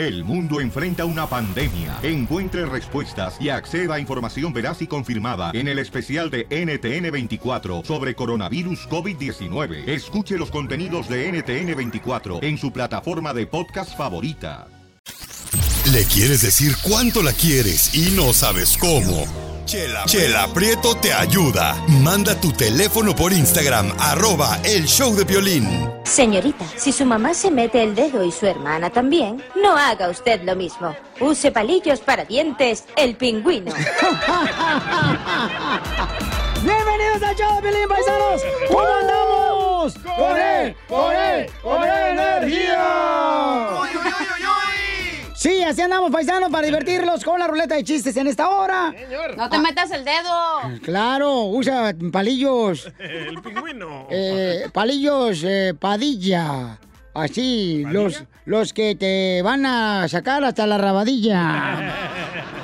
El mundo enfrenta una pandemia. Encuentre respuestas y acceda a información veraz y confirmada en el especial de NTN24 sobre coronavirus COVID-19. Escuche los contenidos de NTN24 en su plataforma de podcast favorita. Le quieres decir cuánto la quieres y no sabes cómo. Chela, Prieto te ayuda. Manda tu teléfono por Instagram, arroba el show de violín. Señorita, si su mamá se mete el dedo y su hermana también, no haga usted lo mismo. Use palillos para dientes, el pingüino. Bienvenidos al show de Violín, paisanos. ¿Cómo andamos? ¡Con él! ¡Con él! ¡Con energía! Sí, así andamos, paisanos, para divertirlos con la ruleta de chistes en esta hora. No te metas el dedo. Claro, usa palillos. El pingüino. Eh, palillos eh, padilla. Así, los, los que te van a sacar hasta la rabadilla.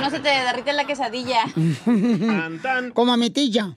No se te derrite la quesadilla. Como a mi tilla.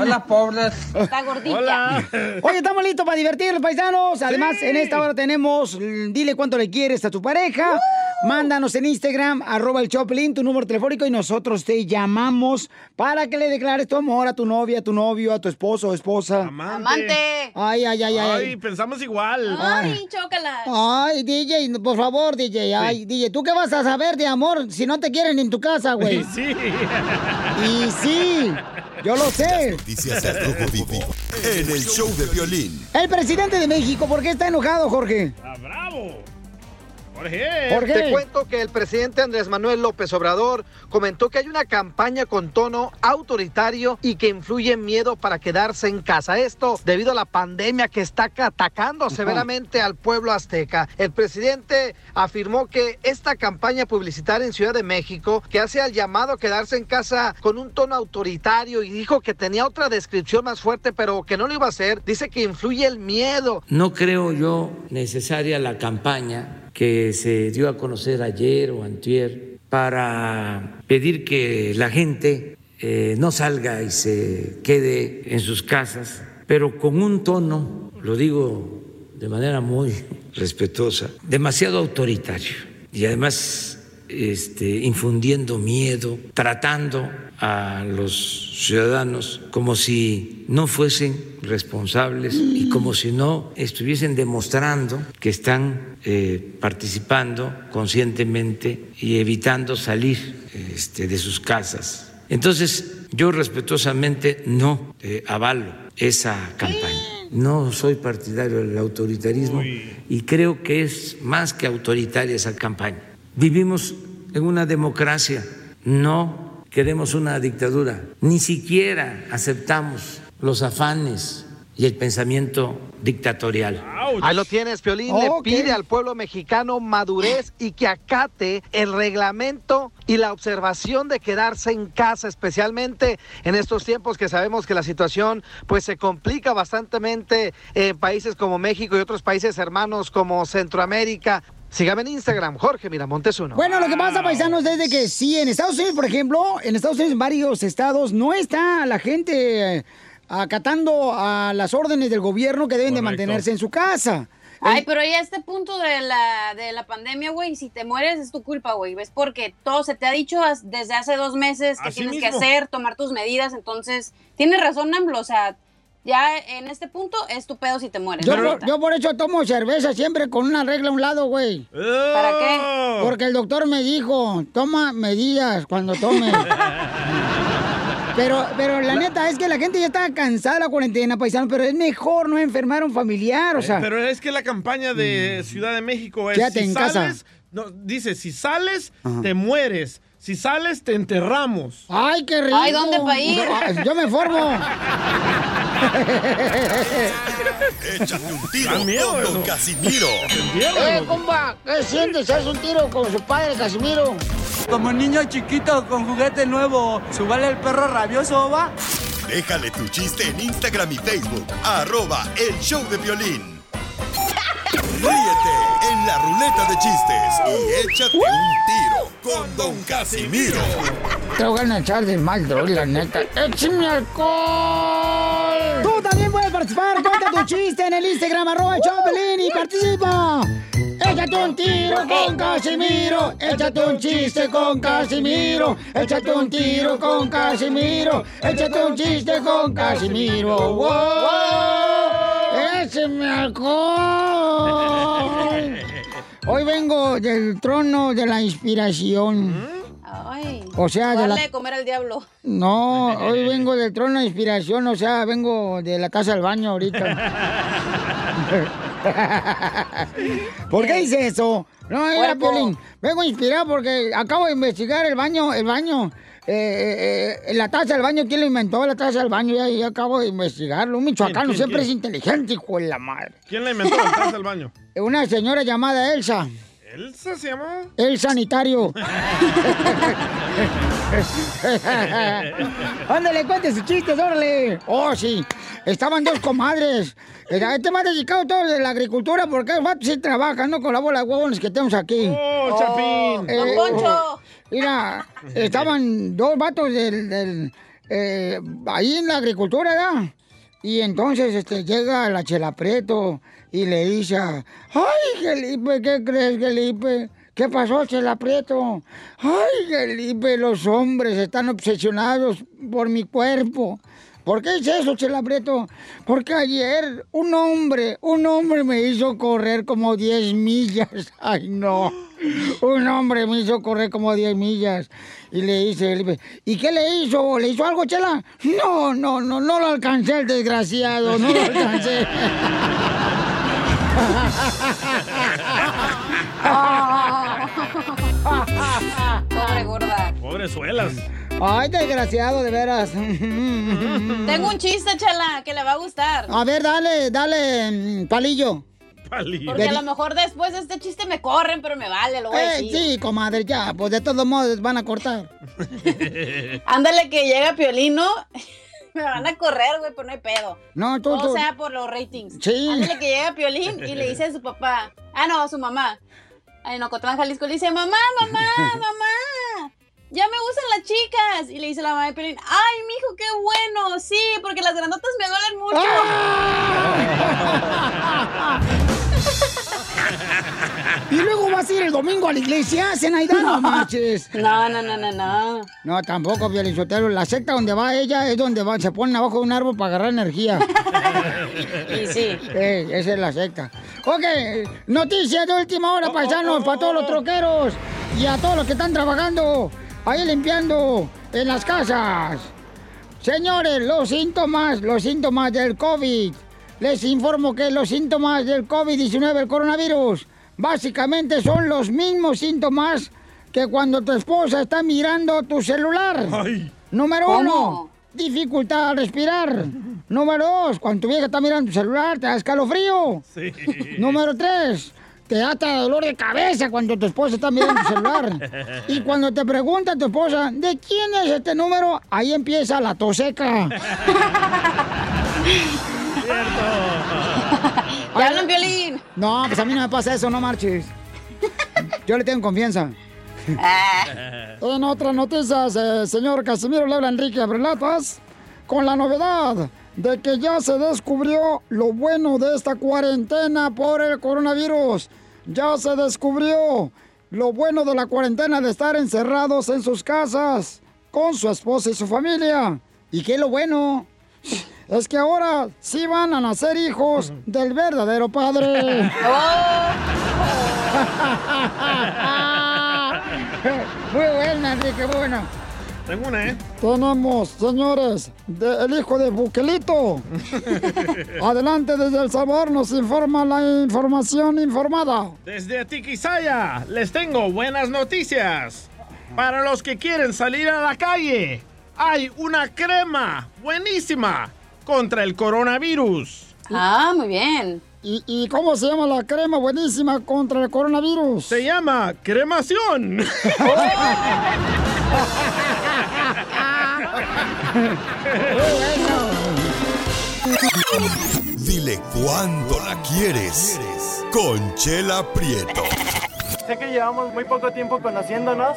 Hola, pobres. Está gordita. Oye, estamos listos para divertirlos, paisanos. Además, en esta hora tenemos Dile cuánto le quieres a tu pareja. Mándanos en Instagram, arroba el Choplin, tu número telefónico y nosotros te llamamos para que le declares tu amor a tu novia, a tu novio, a tu esposo o esposa. Amante. Ay, ay, ay, ay. Ay, pensamos igual. Ay, chócala. Ay, DJ, por favor, DJ. Ay, DJ, ¿tú qué vas a saber de amor si no te quieren en tu casa, güey? Sí. Y sí, yo lo sé. Noticias al Rojo Vivo en el show de violín. El presidente de México, ¿por qué está enojado, Jorge? ¡Ah, bravo! Jorge. Te cuento que el presidente Andrés Manuel López Obrador comentó que hay una campaña con tono autoritario y que influye en miedo para quedarse en casa. Esto debido a la pandemia que está atacando severamente al pueblo azteca. El presidente afirmó que esta campaña publicitaria en Ciudad de México, que hace al llamado a quedarse en casa con un tono autoritario y dijo que tenía otra descripción más fuerte, pero que no lo iba a hacer, dice que influye el miedo. No creo yo necesaria la campaña que se dio a conocer ayer o antier para pedir que la gente eh, no salga y se quede en sus casas, pero con un tono, lo digo de manera muy respetuosa, demasiado autoritario y además este, infundiendo miedo, tratando a los ciudadanos como si no fuesen responsables y como si no estuviesen demostrando que están eh, participando conscientemente y evitando salir este, de sus casas. Entonces, yo respetuosamente no eh, avalo esa campaña. No soy partidario del autoritarismo y creo que es más que autoritaria esa campaña. Vivimos en una democracia, no queremos una dictadura, ni siquiera aceptamos los afanes y el pensamiento dictatorial. Ahí lo tienes, Piolín. Oh, Le pide al pueblo mexicano madurez y que acate el reglamento y la observación de quedarse en casa, especialmente en estos tiempos que sabemos que la situación pues se complica bastantemente en países como México y otros países hermanos como Centroamérica. Sígame en Instagram, Jorge Miramontes uno. Bueno, lo que pasa, paisanos, es de que sí, en Estados Unidos, por ejemplo, en Estados Unidos, en varios estados, no está la gente eh, acatando a las órdenes del gobierno que deben de mantenerse en su casa. Ay, pero ya a este punto de la, de la pandemia, güey, si te mueres es tu culpa, güey. ¿Ves? Porque todo se te ha dicho desde hace dos meses que Así tienes que hacer, tomar tus medidas. Entonces, tienes razón, AMLO. O sea, ya en este punto es tu pedo si te mueres. Yo, por- yo por eso tomo cerveza siempre con una regla a un lado, güey. ¿Para qué? Porque el doctor me dijo, toma medidas cuando tomes. Pero, pero la neta es que la gente ya está cansada de la cuarentena, paisano, pero es mejor no enfermar a un familiar, o sea. Eh, Pero es que la campaña de Ciudad de México es Quédate si en casa. sales, no, dice, si sales, te mueres. Si sales, te enterramos. ¡Ay, qué rico! Ay, ¿dónde pa' ir? Yo me formo. Échate un tiro miedo con Don. Casimiro. ¡Eh, compa! ¿Qué sientes? ¿Haz un tiro con su padre, Casimiro? Como niño chiquito con juguete nuevo, ¿subale el perro rabioso, va? Déjale tu chiste en Instagram y Facebook, arroba el show de violín. Ríete en la ruleta de chistes y échate un tiro con Don Casimiro. Te voy a echar de mal, droga, la neta. ¡Échame alcohol! Tú también puedes participar. Cuenta tu chiste en el Instagram, arroba Choplin y participa. ¡Échate Échate un tiro con Casimiro. Échate un chiste con Casimiro. Échate un tiro con Casimiro. Échate un chiste con Casimiro. ¡Wow! ¡Écheme alcohol! Hoy vengo del trono de la inspiración. Ay. O sea, de la- de comer al diablo. No, hoy vengo del trono de inspiración, o sea, vengo de la casa al baño ahorita. ¿Por qué dice eso? No, era. Vengo inspirado porque acabo de investigar el baño, el baño, eh, eh, eh, la taza del baño, ¿quién lo inventó? La taza del baño, ya, ya acabo de investigarlo. Un michoacano quién, siempre quién? es inteligente, hijo de la madre. ¿Quién le inventó la taza del baño? Una señora llamada Elsa. ¿Elsa se llamaba? El sanitario. Ándale, cuente sus chistes, órale. Oh, sí. Estaban dos comadres. Este va dedicado todo de la agricultura porque el vato sí trabaja, no con la bola de huevones que tenemos aquí. ¡Oh, Chapín! Don Poncho. Mira, estaban dos vatos del, del, eh, ahí en la agricultura, ¿verdad? Y entonces este, llega la Chela Prieto y le dice, ay, Felipe, ¿qué crees, Felipe? ¿Qué pasó, Chela Prieto? Ay, Felipe, los hombres están obsesionados por mi cuerpo. ¿Por qué es eso, Chela Prieto? Porque ayer un hombre, un hombre me hizo correr como 10 millas. Ay, no. Un hombre me hizo correr como 10 millas. Y le dice, Felipe, ¿y qué le hizo? ¿Le hizo algo, Chela? No, no, no, no lo alcancé, el desgraciado, no lo alcancé. Pobre gorda. Pobre suelas. Ay, desgraciado, de veras. Tengo un chiste, chala, que le va a gustar. A ver, dale, dale, mm, palillo. Palillo. Porque a lo mejor después de este chiste me corren, pero me vale, lo voy a Eh, decir. sí, comadre, ya, pues de todos modos van a cortar. Ándale que llega Piolino. Me van a correr, güey, pero no hay pedo. No, tú, O tú. sea, por los ratings. Sí. Ándale que llega Piolín y le dice a su papá. Ah, no, a su mamá. En Ocotlán, Jalisco, le dice, mamá, mamá, mamá. Ya me gustan las chicas. Y le dice la mamá de Piolín, ay, mijo, qué bueno. Sí, porque las granotas me duelen mucho. Y luego vas a ir el domingo a la iglesia, Zenaida, no marches. No, no, no, no, no. No, tampoco, Sotelo. La secta donde va ella es donde va, se ponen abajo de un árbol para agarrar energía. Y sí. Eh, esa es la secta. Ok, noticias de última hora, paisanos, para todos los troqueros y a todos los que están trabajando ahí limpiando en las casas. Señores, los síntomas, los síntomas del COVID. Les informo que los síntomas del COVID-19, el coronavirus, básicamente son los mismos síntomas que cuando tu esposa está mirando tu celular. Ay. Número ¿Cómo? uno, dificultad al respirar. Número dos, cuando tu vieja está mirando tu celular, te da escalofrío. Sí. Número tres, te da hasta dolor de cabeza cuando tu esposa está mirando tu celular. Y cuando te pregunta tu esposa, ¿de quién es este número? Ahí empieza la toseca. ¿Te hablan, Piolín? No, pues a mí no me pasa eso, no marches. Yo le tengo confianza. En otras noticias, eh, señor Casimiro le habla Enrique Abrelatas con la novedad de que ya se descubrió lo bueno de esta cuarentena por el coronavirus. Ya se descubrió lo bueno de la cuarentena de estar encerrados en sus casas con su esposa y su familia. ¿Y qué es lo bueno? Es que ahora sí van a nacer hijos del verdadero padre. Muy buena, Enrique, muy buena. Tengo una, ¿eh? Tenemos, señores, de- el hijo de Buquelito. Adelante desde El Salvador nos informa la información informada. Desde Tiquisaya les tengo buenas noticias. Para los que quieren salir a la calle, hay una crema buenísima contra el coronavirus. Ah, muy bien. ¿Y, y cómo se llama la crema buenísima contra el coronavirus? Se llama cremación. Dile cuándo la quieres. Conchela Prieto. Sé que llevamos muy poco tiempo conociéndonos.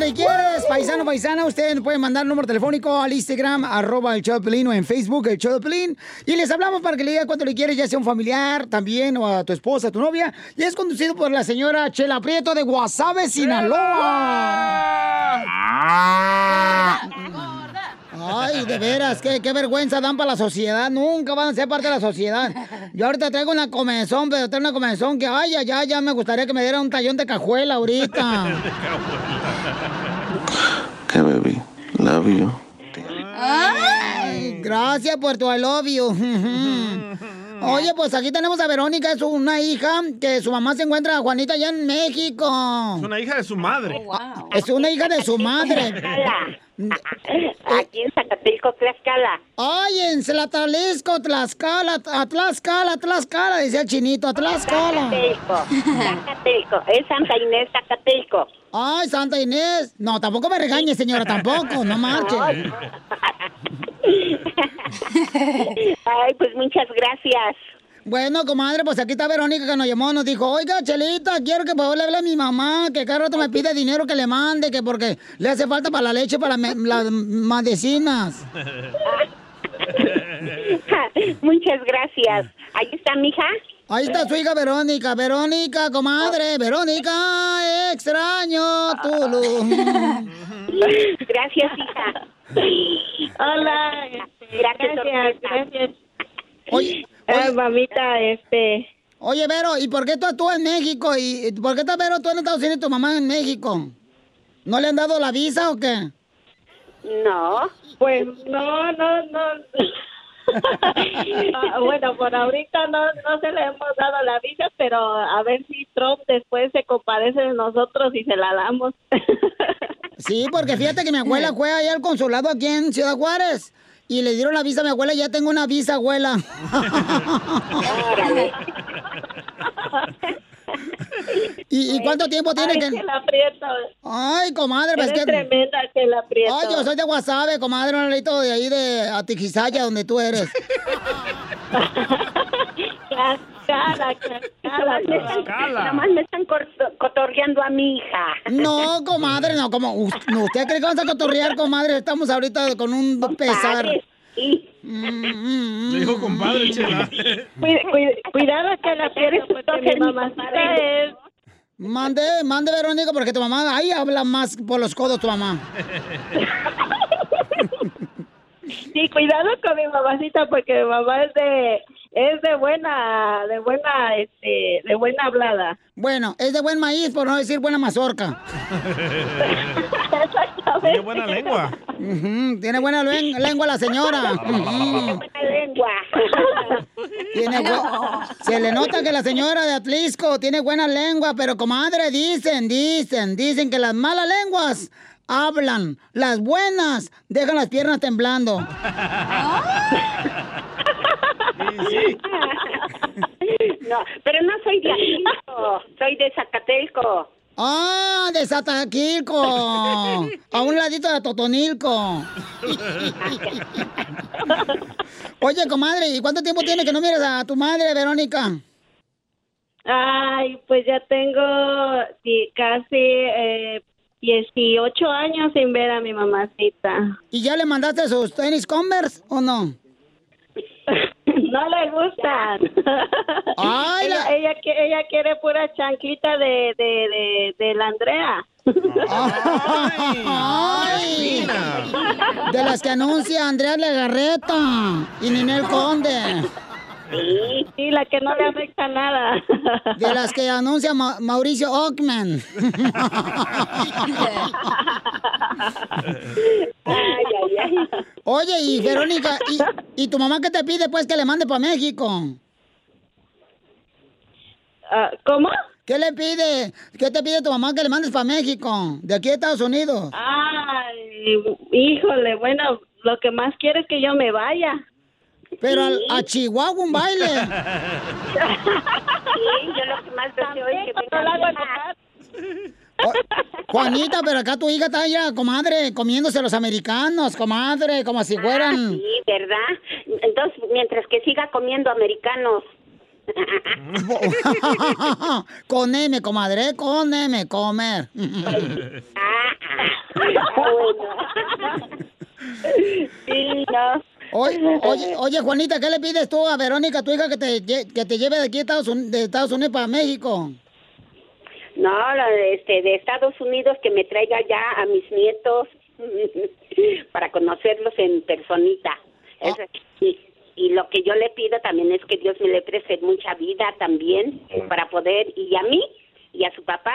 le quieres, paisano, paisana. Usted puede mandar número telefónico al Instagram, arroba el show de o en Facebook, el show de. Y les hablamos para que le diga cuánto le quieres, ya sea un familiar también, o a tu esposa, a tu novia. Y es conducido por la señora Chela Prieto de Guasave, Sinaloa. Ay, de veras, qué, qué vergüenza dan para la sociedad. Nunca van a ser parte de la sociedad. Yo ahorita traigo una comezón, pero traigo una comezón que, ay, ya, ya, ya me gustaría que me diera un tallón de cajuela ahorita. Hey, baby. Love you. Ay, gracias por tu I love you. Oye, pues aquí tenemos a Verónica, es una hija que su mamá se encuentra, Juanita, allá en México. Es una hija de su madre. Es una hija de su madre. Aquí en Zacatelco, Tlaxcala. Ay, en Tlaxcala, Tlaxcala, a Tlaxcala, Tlaxcala, decía el chinito, a Tlaxcala. Zacatelco, Zacatelco, es Santa Inés Zacatelco. Ay, Santa Inés. No, tampoco me regañe, señora, tampoco, no marche. Ay, pues muchas gracias. Bueno, comadre, pues aquí está Verónica que nos llamó, nos dijo, oiga, Chelita, quiero que por favor le hable a mi mamá, que cada rato me pide dinero que le mande, que porque le hace falta para la leche, para me- las medicinas. muchas gracias. Ahí está mi hija. Ahí está su hija Verónica, Verónica, comadre, Verónica, extraño tu luz. Gracias, hija. Hola, gracias, gracias. Oye, Ay, mamita, este. Oye, Vero, ¿y por qué tú actúas en México? ¿Y por qué estás, Vero, tú en Estados Unidos y tu mamá en México? ¿No le han dado la visa o qué? No, pues no, no, no. Ah, bueno, por ahorita no, no se le hemos dado la visa, pero a ver si Trump después se compadece de nosotros y se la damos. Sí, porque fíjate que mi abuela fue allá al consulado aquí en Ciudad Juárez y le dieron la visa a mi abuela y ya tengo una visa, abuela. ¿Y, y cuánto tiempo tiene Ay, que...? que la aprieto. Ay, comadre, pues Eres que... tremenda que la aprieto. Ay, yo soy de Guasave, comadre, un ladito de ahí de Atiquizaya, donde tú eres. Tlaxcala, Tlaxcala. Me están- Nada más me están cotorreando a mi hija. No, comadre, no, como usted cree que vamos a cotorrear, comadre, estamos ahorita con un pesar. Le dijo compadre, chela. cuidado que la quieres porque mi mamacita es... Mande, mande, Verónica, porque tu mamá ahí habla más por los codos tu mamá. Sí, cuidado con mi mamacita porque mi mamá es de es de buena de buena este de buena hablada. Bueno, es de buen maíz, por no decir buena mazorca. Tiene buena lengua. Tiene buena lengua la señora. Ujú. Buena lengua. Tiene bu- Se le nota que la señora de Atlisco tiene buena lengua, pero comadre, dicen, dicen, dicen que las malas lenguas hablan, las buenas dejan las piernas temblando. No, pero no soy de Atlisco, soy de Zacatelco. ¡Ah, de Sataquilco! A un ladito de Totonilco. Oye, comadre, ¿y cuánto tiempo tiene que no miras a tu madre, Verónica? Ay, pues ya tengo di- casi eh, 18 años sin ver a mi mamacita. ¿Y ya le mandaste sus tenis Converse o no? No le gustan. Ay, ella, la- ella, ella quiere pura chanquita de, de, de, de la Andrea. ¡Ay! De las que anuncia Andrea Legarreta y Ninel Conde. Sí, sí, la que no le afecta nada. De las que anuncia Ma- Mauricio Ockman. Ay, ay, ay. Oye, y Verónica, ¿y, y tu mamá qué te pide pues que le mande para México? Ah, ¿Cómo? ¿Qué le pide? ¿Qué te pide tu mamá que le mandes para México? De aquí a Estados Unidos. Ay, híjole, bueno, lo que más quiere es que yo me vaya. Pero al- a Chihuahua un baile. Sí, yo lo que más deseo es que venga. Juanita, pero acá tu hija está ya, comadre, comiéndose los americanos, comadre, como si fueran... Ah, sí, ¿verdad? Entonces, mientras que siga comiendo americanos. con M, comadre, con M, comer. sí, no. Oye, oye, oye, Juanita, ¿qué le pides tú a Verónica, tu hija, que te, que te lleve de aquí a Estados Unidos, de Estados Unidos para México? No, la de, este, de Estados Unidos que me traiga ya a mis nietos para conocerlos en personita. Eso sí. Y lo que yo le pido también es que Dios me le preste mucha vida también para poder, y a mí y a su papá,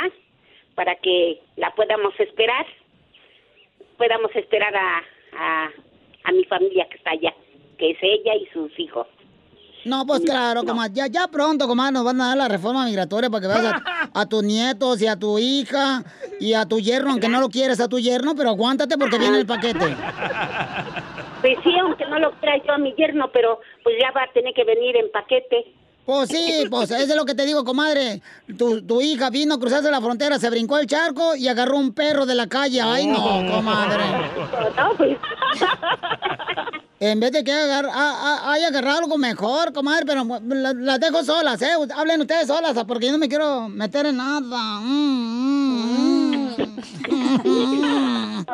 para que la podamos esperar, podamos esperar a, a, a mi familia que está allá, que es ella y sus hijos. No, pues claro, comadre, ya, ya pronto, comadre, nos van a dar la reforma migratoria para que veas a, a tus nietos y a tu hija y a tu yerno, aunque no lo quieres a tu yerno, pero aguántate porque viene el paquete. Pues sí, aunque no lo quiera yo a mi yerno, pero pues ya va a tener que venir en paquete. Pues sí, pues eso es lo que te digo, comadre. Tu, tu hija vino a cruzarse la frontera, se brincó el charco y agarró un perro de la calle. Ay, no, comadre. pues. En vez de que agar, a- a- haya agarrado algo mejor, comadre, pero la- las dejo solas, ¿eh? Hablen ustedes solas, porque yo no me quiero meter en nada. Mm, mm, mm.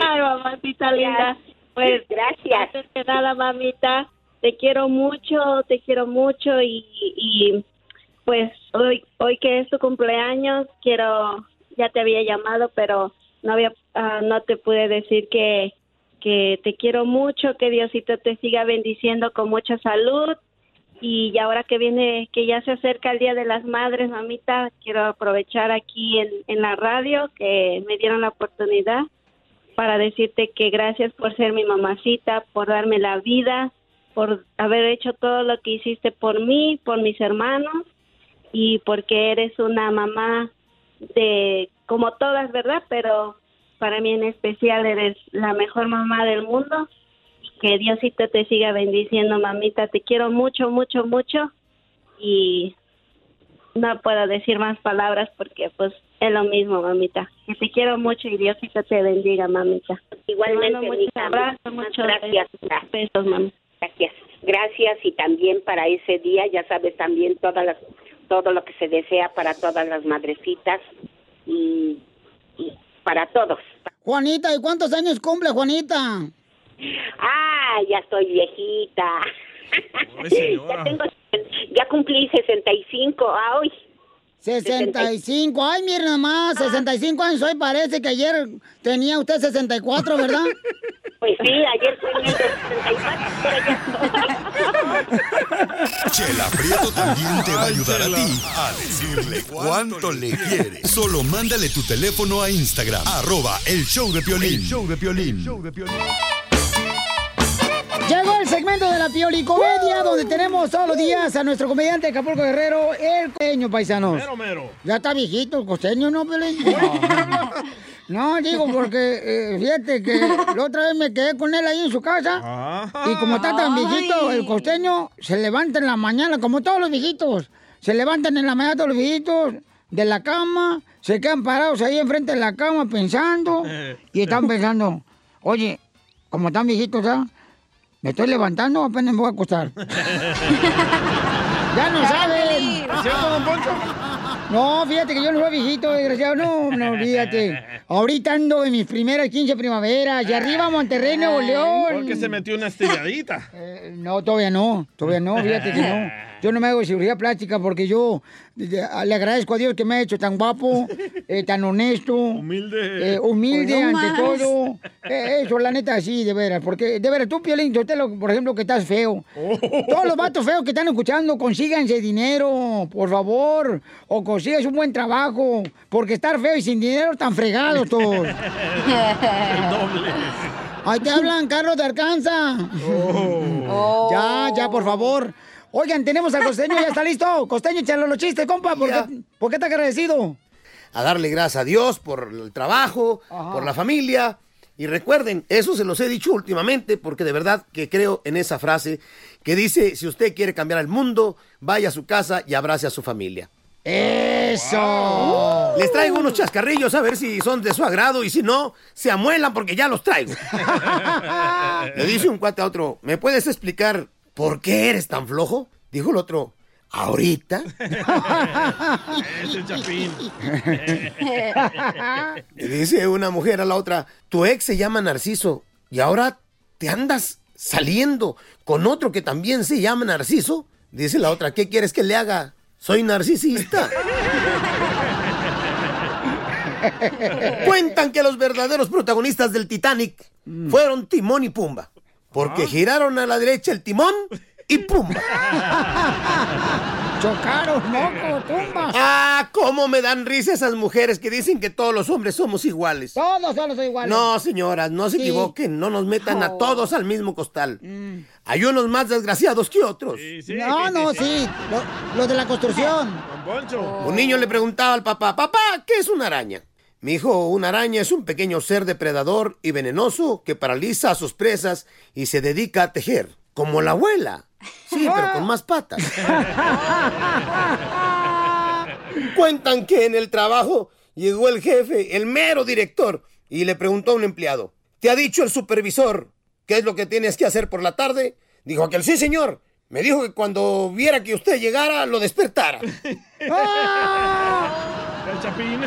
Ay, mamacita linda. Pues gracias. Antes que nada, mamita, te quiero mucho, te quiero mucho y, y pues hoy hoy que es tu cumpleaños, quiero ya te había llamado, pero no había ah, no te pude decir que que te quiero mucho, que Diosito te siga bendiciendo con mucha salud. Y ahora que viene, que ya se acerca el Día de las Madres, mamita, quiero aprovechar aquí en, en la radio que me dieron la oportunidad para decirte que gracias por ser mi mamacita, por darme la vida, por haber hecho todo lo que hiciste por mí, por mis hermanos y porque eres una mamá de como todas, ¿verdad? Pero para mí en especial eres la mejor mamá del mundo. Que Diosito te siga bendiciendo, mamita. Te quiero mucho, mucho, mucho y no puedo decir más palabras porque pues es lo mismo, mamita. Que te quiero mucho y Diosito te bendiga, mamita. Igualmente, mija, abrazos, muchas gracias. besos, mami. Gracias. Gracias y también para ese día, ya sabes, también todas las, todo lo que se desea para todas las madrecitas y, y para todos. Juanita, ¿y cuántos años cumple, Juanita? Ah, ya estoy viejita. ya, tengo, ya cumplí 65 ah, hoy. 65. Ay, miren nomás, 65 años hoy. Parece que ayer tenía usted 64, ¿verdad? Pues sí, ayer tenía 64, pero ya Chela Prieto también te va a ayudar a ti a decirle cuánto le quiere. Solo mándale tu teléfono a Instagram, arroba el show de Piolín. show de Piolín. Llegó el segmento de la Piolicomedia, donde tenemos todos los días a nuestro comediante Acapulco Guerrero, el costeño, paisanos. Mero, mero. Ya está viejito el costeño, ¿no, Pelín? No, digo porque, eh, fíjate que la otra vez me quedé con él ahí en su casa. Y como está tan viejito, el costeño se levanta en la mañana, como todos los viejitos. Se levantan en la mañana todos los viejitos de la cama, se quedan parados ahí enfrente de la cama pensando. Y están pensando, oye, como están viejitos, ¿ah? ¿Me estoy levantando apenas me voy a acostar? ya no saben. ¿Es cierto, don Poncho? No, fíjate que yo no soy viejito, desgraciado. No, no, olvídate. Ahorita ando en mis primeras 15 primaveras. Y arriba Monterrey, Nuevo León. Porque se metió una estilladita. Eh, No, todavía no. Todavía no, fíjate que no. Yo no me hago cirugía plástica porque yo de- le agradezco a Dios que me ha hecho tan guapo, eh, tan honesto. Humilde. eh, humilde no ante más. todo. Eh, eso, la neta, sí, de veras. Porque, de veras, tú, Piolín, Sotelo, por ejemplo, que estás feo. Todos los vatos feos que están escuchando, consíganse dinero, por favor. O consíganse un buen trabajo. Porque estar feo y sin dinero están fregados todos. Ahí te hablan, Carlos de Arkansas. Oh. Ya, ya, por favor. Oigan, tenemos al costeño, ya está listo. Costeño, échale los chistes, compa. ¿Por, qué, ¿Por qué te agradecido? a darle gracias a Dios por el trabajo, por la familia. Y recuerden, eso se los he dicho últimamente porque de verdad que creo en esa frase que dice, si usted quiere cambiar el mundo, vaya a su casa y abrace a su familia. ¡Eso! Les traigo unos chascarrillos a ver si son de su agrado y si no, se amuelan porque ya los traigo. Le dice un cuate a otro, ¿me puedes explicar por qué eres tan flojo? Dijo el otro, ¿ahorita? Ese chapín. Le dice una mujer a la otra, tu ex se llama Narciso y ahora te andas saliendo con otro que también se llama Narciso. Dice la otra, ¿qué quieres que le haga? Soy narcisista. Cuentan que los verdaderos protagonistas del Titanic fueron Timón y Pumba, porque giraron a la derecha el timón y Pumba. Chocaron, moco, tumba. Ah, cómo me dan risa esas mujeres que dicen que todos los hombres somos iguales. Todos somos iguales. No, señoras, no se Sí. equivoquen, no nos metan a todos al mismo costal. Hay unos más desgraciados que otros. No, no, sí. Lo, lo de la construcción. Un niño le preguntaba al papá, papá, ¿qué es una araña? Mi hijo, una araña es un pequeño ser depredador y venenoso que paraliza a sus presas y se dedica a tejer, como la abuela. Sí, pero con más patas. Cuentan que en el trabajo llegó el jefe, el mero director, y le preguntó a un empleado, ¿te ha dicho el supervisor qué es lo que tienes que hacer por la tarde? Dijo aquel, sí señor. Me dijo que cuando viera que usted llegara, lo despertara. El chapín.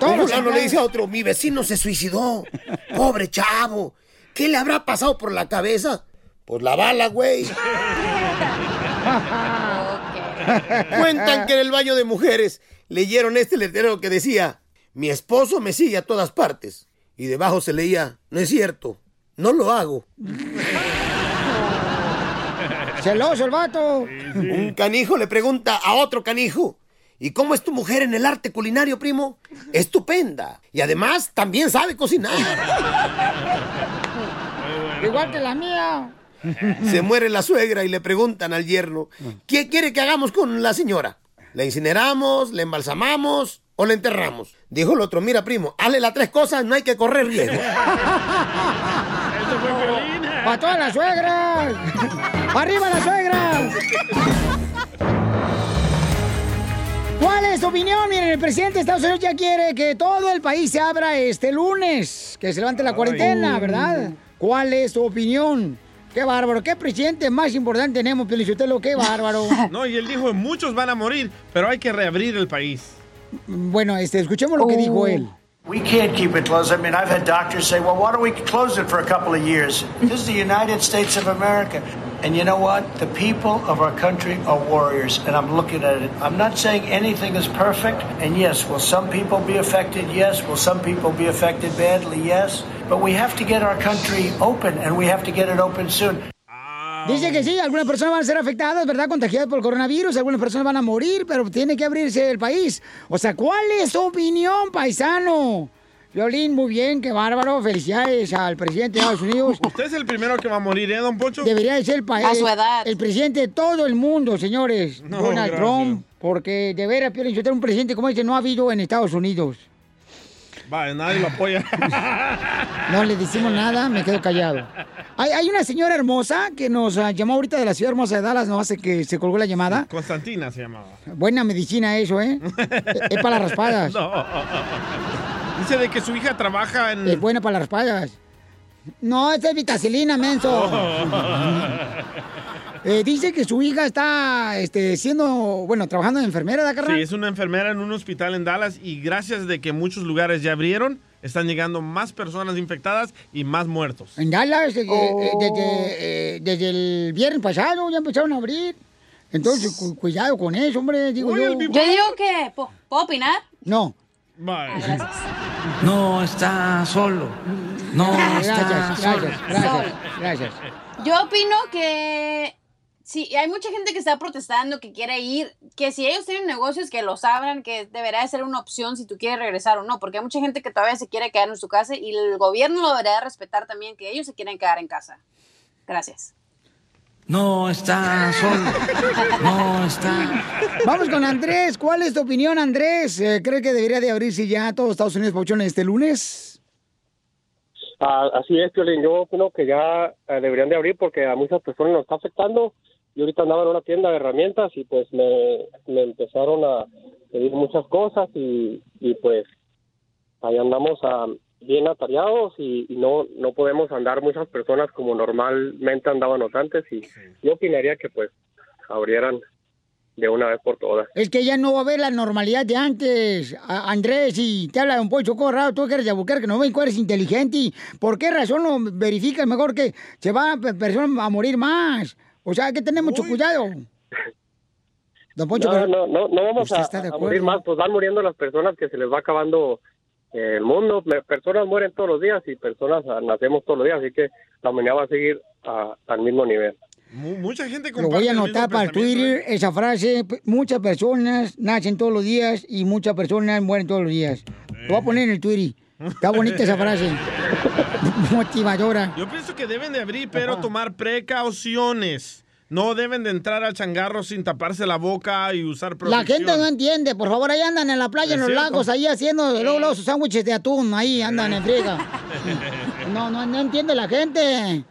Un fulano le dice a otro, mi vecino se suicidó. Pobre chavo. ¿Qué le habrá pasado por la cabeza? Pues la bala, güey. Cuentan que en el baño de mujeres leyeron este letrero que decía, mi esposo me sigue a todas partes. Y debajo se leía, no es cierto, no lo hago. Celoso el vato. Un canijo le pregunta a otro canijo, ¿y cómo es tu mujer en el arte culinario, primo? Estupenda. Y además también sabe cocinar. Igual que la mía. Se muere la suegra y le preguntan al yerno, ¿qué quiere que hagamos con la señora? ¿La incineramos, la embalsamamos o la enterramos? Dijo el otro, mira primo, hazle las tres cosas, no hay que correr riesgo. ¡Para todas las suegras! ¡Arriba las suegras! ¿Cuál es tu opinión? Miren, el presidente de Estados Unidos ya quiere que todo el país se abra este lunes, que se levante la cuarentena, ¿verdad? ¿Cuál es tu opinión? ¡Qué bárbaro! ¿Qué presidente más importante tenemos, Pielichotelo? ¡Qué bárbaro! No, y él dijo, muchos van a morir, pero hay que reabrir el país. Bueno, este, escuchemos lo que dijo él. We can't keep it closed. I mean, I've had doctors say, well, why don't we close it for a couple of years? This is the United States of America. And you know what? The people of our country are warriors, and I'm looking at it. I'm not saying anything is perfect, and yes, will some people be affected? Yes. Will some people be affected badly? Yes. But we have to get our country open, and we have to get it open soon. Dice que sí, algunas personas van a ser afectadas, ¿verdad? Contagiadas por el coronavirus, algunas personas van a morir, pero tiene que abrirse el país. O sea, ¿cuál es su opinión, paisano? Violín, muy bien, qué bárbaro. Felicidades al presidente de Estados Unidos. Usted es el primero que va a morir, ¿eh, don Poncho? Debería de ser el país. A su edad. El presidente de todo el mundo, señores. No, Donald gracias. Trump. Porque de veras, Piolín, Sotelo, un presidente como este no ha habido en Estados Unidos. Vaya, nadie lo apoya. No le decimos nada, me quedo callado. Hay, hay una señora hermosa que nos ah, llamó ahorita de la ciudad hermosa de Dallas, no hace que se colgó la llamada. Constantina se llamaba. Buena medicina eso, ¿eh? es para las raspadas. No. Dice de que su hija trabaja en... Es buena para las raspadas. No, esta es vitacilina, menso. Eh, dice que su hija está este, siendo, bueno, trabajando de enfermera, ¿da, carnal? Sí, es una enfermera en un hospital en Dallas y gracias de que muchos lugares ya abrieron, están llegando más personas infectadas y más muertos. En Dallas, desde, eh, desde, eh, desde el viernes pasado ya empezaron a abrir. Entonces, cu- cuidado con eso, hombre, digo yo. Yo digo que, ¿po- ¿puedo opinar? No. No está solo. No está Gracias, solo. gracias, gracias, gracias. Yo opino que sí, hay mucha gente que está protestando, que quiere ir, que si ellos tienen negocios, que los abran, que debería de ser una opción si tú quieres regresar o no, porque hay mucha gente que todavía se quiere quedar en su casa y el gobierno lo debería de respetar también, que ellos se quieren quedar en casa. Gracias. No está solo. No está. Vamos con Andrés. ¿Cuál es tu opinión, Andrés? Eh, ¿Cree que debería de abrirse ya todo Estados Unidos, Pauchón, este lunes? Ah, así es, Piolín. Yo opino que ya eh, deberían de abrir porque a muchas personas nos está afectando. Yo ahorita andaba en una tienda de herramientas y pues me, me empezaron a pedir muchas cosas y, y pues ahí andamos ah, bien atareados y, y no no podemos andar muchas personas como normalmente andábamos antes y yo opinaría que pues abrieran de una vez por todas. Es que ya no va a haber la normalidad de antes, A- Andrés, y te habla un Poncho Corrado, tú que eres de Albuquerque, no ven que eres inteligente. ¿Por qué razón no verificas mejor que se va a personas a morir más? O sea, hay que tener mucho cuidado. Don Poncho, no, pero- no, no, no vamos ¿Usted a, de a acuerdo? morir más, pues van muriendo las personas que se les va acabando el mundo. Personas mueren todos los días y personas ah, nacemos todos los días, así que la humanidad va a seguir ah, al mismo nivel. Mu- Mucha gente Lo voy a anotar para el Twitter, esa frase. Muchas personas nacen todos los días y muchas personas mueren todos los días. Lo voy a poner en el Twitter. Está bonita esa frase. Motivadora. Yo pienso que deben de abrir, pero tomar precauciones. No deben de entrar al changarro sin taparse la boca y usar La protección. gente no entiende, por favor, ahí andan en la playa, en los cierto. lagos, ahí haciendo luego, luego sus sándwiches de atún, ahí andan en friega. No, no, no entiende la gente.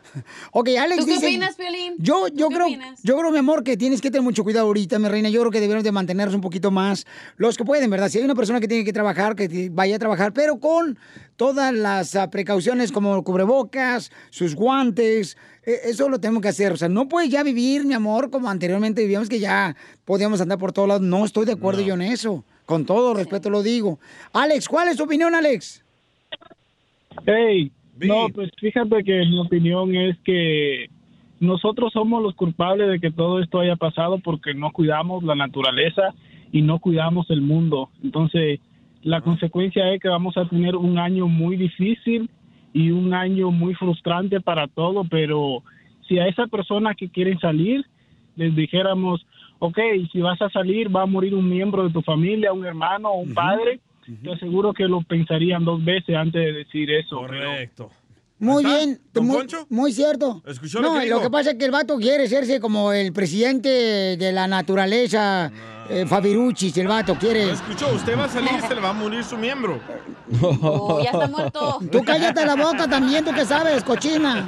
Ok, Alex ¿Tú qué dice- opinas, Piolín? Yo, yo creo, opinas? yo creo, mi amor, que tienes que tener mucho cuidado ahorita, mi reina. Yo creo que debemos de mantenernos un poquito más. Los que pueden, ¿verdad? Si hay una persona que tiene que trabajar, que vaya a trabajar, pero con todas las ah, precauciones como cubrebocas, sus guantes. Eh, Eso lo tenemos que hacer. O sea, no puedes ya vivir, mi amor, como anteriormente vivíamos, que ya podíamos andar por todos lados. No estoy de acuerdo yo en eso. Con todo respeto lo digo. Alex, ¿cuál es tu opinión, Alex? Hey, no, pues fíjate que mi opinión es que nosotros somos los culpables de que todo esto haya pasado porque no cuidamos la naturaleza y no cuidamos el mundo. Entonces, la consecuencia es que vamos a tener un año muy difícil y un año muy frustrante para todo, pero si a esa persona que quieren salir les dijéramos, ok, si vas a salir va a morir un miembro de tu familia, un hermano un padre, te aseguro que lo pensarían dos veces antes de decir eso. Correcto. Muy bien, ¿Don muy, Poncho? muy cierto. ¿Escuchó lo no, que lo que pasa es que el vato quiere serse como el presidente de la naturaleza, eh, Fabiruchis, el vato quiere. ¿No escuchó? Usted va a salir y se le va a morir su miembro. Oh, ya está muerto. Tú cállate la boca también, tú que sabes, cochina.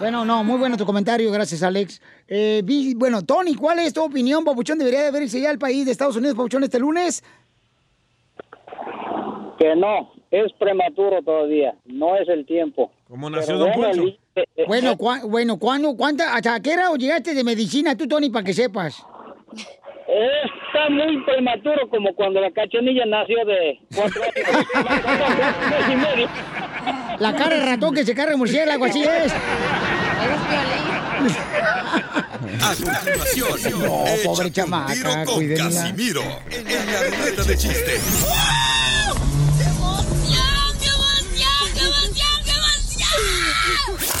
Bueno, no, muy bueno tu comentario, gracias, Alex. Eh, vi- bueno, Tony, ¿cuál es tu opinión, Papuchón? ¿Debería de haberse ya el país de Estados Unidos, Papuchón, este lunes? Que no, es prematuro todavía, no es el tiempo. Como nació Don Poncho. Bueno, cua- bueno, ¿cuándo, cuánta, ¿hasta qué hora llegaste de medicina tú, Tony, para que sepas? Está muy prematuro como cuando la cachanilla nació de cuatro años. Y medio. La cara de ratón que se carga el murciélago, así es. A continuación, No, pobre un chamaca, tiro con. Casimiro en la ruleta de chistes.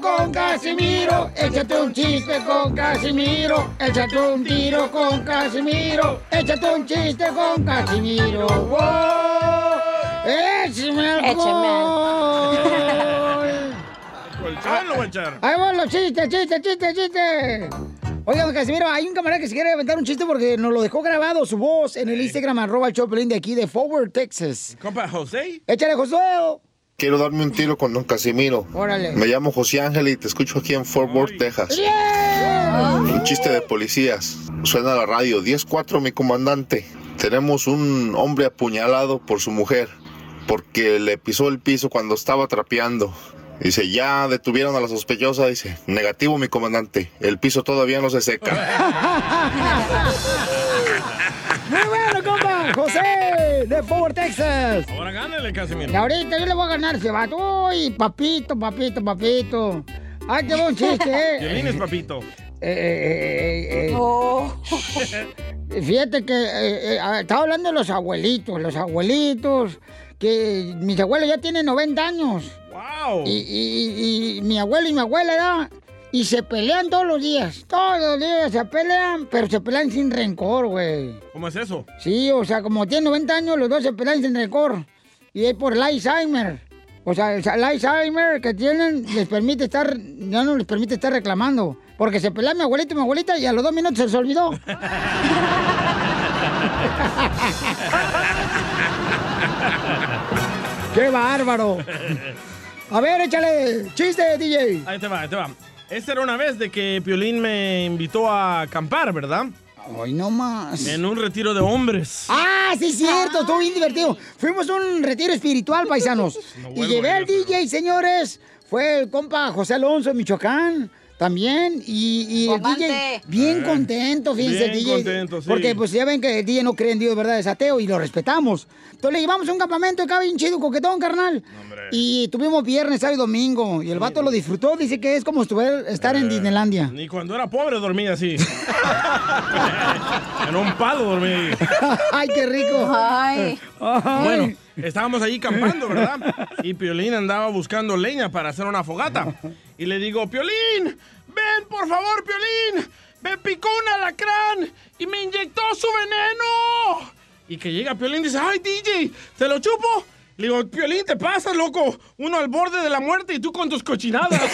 Con Casimiro, échate un chiste con Casimiro, échate un tiro con Casimiro, échate un chiste con Casimiro. ¡Wow! ¡Échame alcohol! Colchón lo voy a echar. Ahí van los chistes, chistes, chistes, chistes. Oigan, Casimiro, hay un camarada que se quiere aventar un chiste porque nos lo dejó grabado su voz en el Instagram, arroba el Choplin de aquí de Forward, Texas. Compa José. Échale, Josué. Quiero darme un tiro con don Casimiro. Órale. Me llamo José Ángel y te escucho aquí en Fort Worth, Texas. Un chiste de policías. Suena la radio. 10-4, mi comandante. Tenemos un hombre apuñalado por su mujer porque le pisó el piso cuando estaba trapeando. Dice, ya detuvieron a la sospechosa. Dice, negativo, mi comandante. El piso todavía no se seca. Muy bueno, compa. José, de Forward, Texas. Ahora gánale, Casimiro. Y ahorita yo le voy a ganar ese vato. Uy, papito, papito, papito. Ay, qué buen chiste, ¿eh? Violín es papito. Eh, eh, eh, eh. Fíjate que eh, eh, ah, estaba hablando de los abuelitos, los abuelitos, que mis abuelos ya tienen 90 años. ¡Wow! Y, y- y mi abuelo y mi abuela, ¿verdad? Y se pelean todos los días, todos los días se pelean, pero se pelean sin rencor, güey. ¿Cómo es eso? Sí, o sea, como tienen 90 años, los dos se pelean sin rencor. Y es por el Alzheimer. O sea, el Alzheimer que tienen les permite estar, ya no les permite estar reclamando. Porque se pelea mi abuelito y mi abuelita y a los dos minutos se les olvidó. ¡Qué bárbaro! A ver, échale chiste, DJ. Ahí te va, ahí te va. Esta era una vez de que Piolín me invitó a acampar, ¿verdad? Ay, no más. En un retiro de hombres. Ah, sí, es cierto, estuvo bien divertido. Fuimos a un retiro espiritual, paisanos. y vuelvo llevé al DJ, señores. Fue el compa José Alonso de Michoacán. También, y, y el. DJ bien Eh, contento, fíjense el bien DJ. contento, sí. Porque pues ya ven que el DJ no cree en Dios, ¿verdad? Es ateo y lo respetamos. Entonces le llevamos a un campamento acá bien chido, coquetón, carnal. Y tuvimos viernes, sábado y domingo. Y el vato lo disfrutó, dice que es como estar en Disneylandia. Ni cuando era pobre dormía así. en un palo dormía ahí. ¡Ay, qué rico! Ay. Bueno, estábamos ahí campando, ¿verdad? Y Piolín andaba buscando leña para hacer una fogata. Y le digo, Piolín, ven por favor, Piolín. Me picó un alacrán y me inyectó su veneno. Y que llega Piolín y dice, ay, DJ, ¿te lo chupo? Le digo, Piolín, te pasas, loco. Uno al borde de la muerte y tú con tus cochinadas.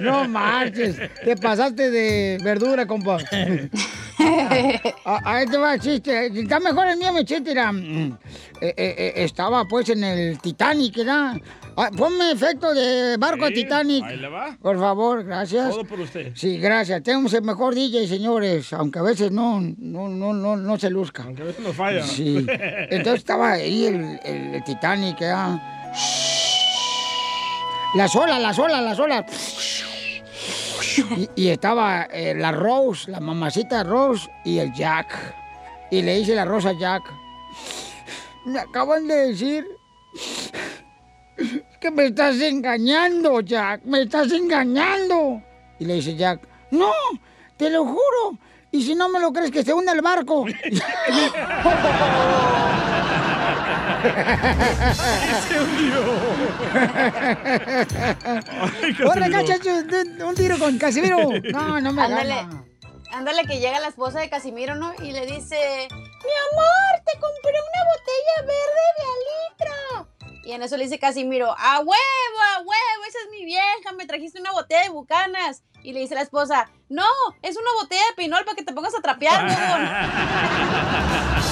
No marches, te pasaste de verdura, compa. Ah, Ahí te va el chiste. Está mejor el mío, mi chiste. Era, mm, eh, eh, eh, estaba pues en el Titanic, ¿verdad? Ah, ponme efecto de barco Sí, Titanic. ahí le va. Por favor, gracias. Todo por usted. Sí, gracias. Tenemos el mejor DJ, señores, aunque a veces no, no, no, no, no se luzca. Aunque a veces nos falla. Sí. Entonces estaba ahí el, el- el Titanic, ¿verdad? Las olas, las olas, las olas. Y, estaba eh, la Rose, la mamacita Rose y el Jack. Y le dice la Rosa Jack, me acaban de decir que me estás engañando, Jack, me estás engañando. Y le dice Jack, no, te lo juro. Y si no me lo crees, que se hunde el barco. Se hundió. ¡Corre, cacha, un, un tiro con Casimiro! No, no me Ándale. gana. Ándale que llega la esposa de Casimiro, ¿no? Y le dice, mi amor, te compré una botella verde de al litro. Y en eso le dice Casimiro, a huevo, a huevo, esa es mi vieja, me trajiste una botella de bucanas. Y le dice la esposa, no, es una botella de pinol para que te pongas a trapear, huevón".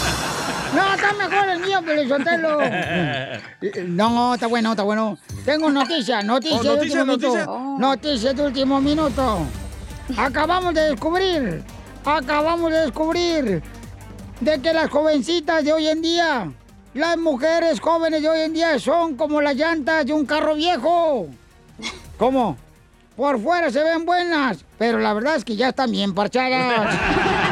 No, está mejor el mío, Pelizotelo. No, está bueno, está bueno. Tengo noticia, noticia Oh, de noticia, último noticia. minuto. Noticia de último minuto. Acabamos de descubrir, acabamos de descubrir de que las jovencitas de hoy en día, las mujeres jóvenes de hoy en día son como las llantas de un carro viejo. ¿Cómo? Por fuera se ven buenas, pero la verdad es que ya están bien parchadas.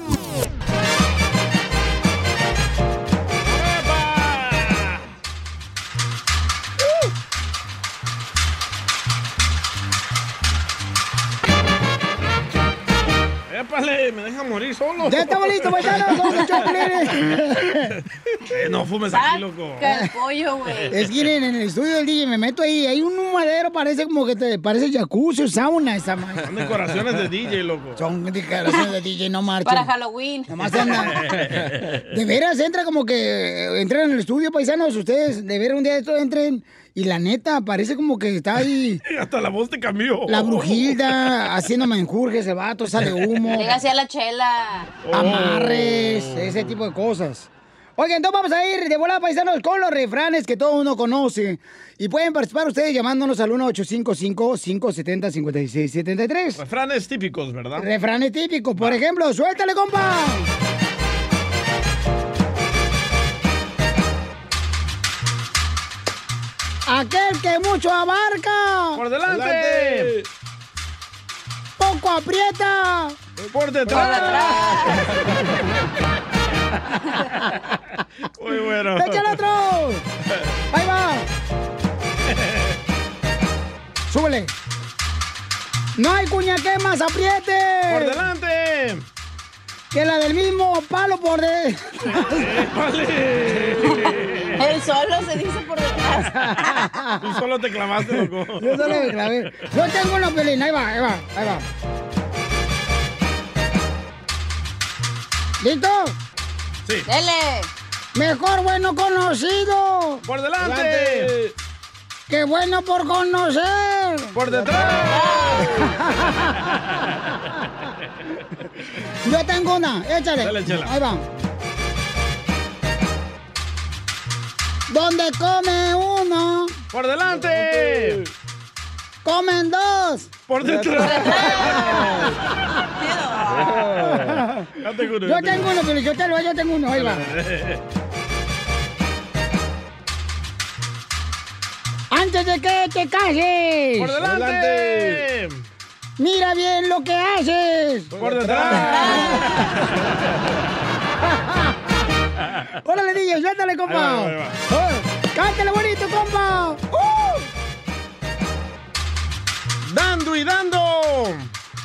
¡Épale! ¡Me deja morir solo! ¡Ya estamos listos, paisanos! ¡Vamos a echar Eh, no fumes aquí, loco. el pollo, güey. Es que miren, en el estudio del DJ me meto ahí, hay un humadero, parece como que te parece jacuzzi o sauna esa madre. Son decoraciones de DJ, loco. Son decoraciones de DJ, no marchen. Para Halloween. Nomás anda. De veras, entra como que entran en el estudio, paisanos, ustedes, de veras un día de esto entren y la neta, parece como que está ahí Hasta la voz te cambió. la brujilda haciendo menjurjes, el vato, sale humo, Dígase a la chela. amarres, ese tipo de cosas. Oigan, entonces vamos a ir de volada, paisanos, con los refranes que todo uno conoce. Y pueden participar ustedes llamándonos al 1-855-570-5673. Refranes típicos, ¿verdad? Refranes típicos, por ejemplo, suéltale, compa. Aquel que mucho abarca. ¡Por delante! Poco poco aprieta. Por detrás. Muy bueno. ¡Échale otro! ¡Ahí va! ¡Súbele! ¡No hay cuña que más apriete! ¡Por delante! Que la del mismo palo por de... El solo se dice por detrás. Tú solo te clavaste, loco. Yo solo me clavé. Yo tengo una pelín, ahí va, ahí va, ahí va. ¿Listo? Sí. Dele. Mejor bueno conocido. Por delante. Qué bueno por conocer. Por detrás. Yo tengo una, échale. Dale, chela. Ahí va. Donde come uno, Por delante. comen dos. Por detrás. Ya tengo uno, Yo tengo uno, pero yo te lo yo tengo uno, ahí va. Antes de que te cases. Por delante. Mira bien lo que haces. Por detrás. Órale, DJ, suéltale, compa. Ahí va, ahí Cántale bonito, compa. ¡Uh! Dando y dando.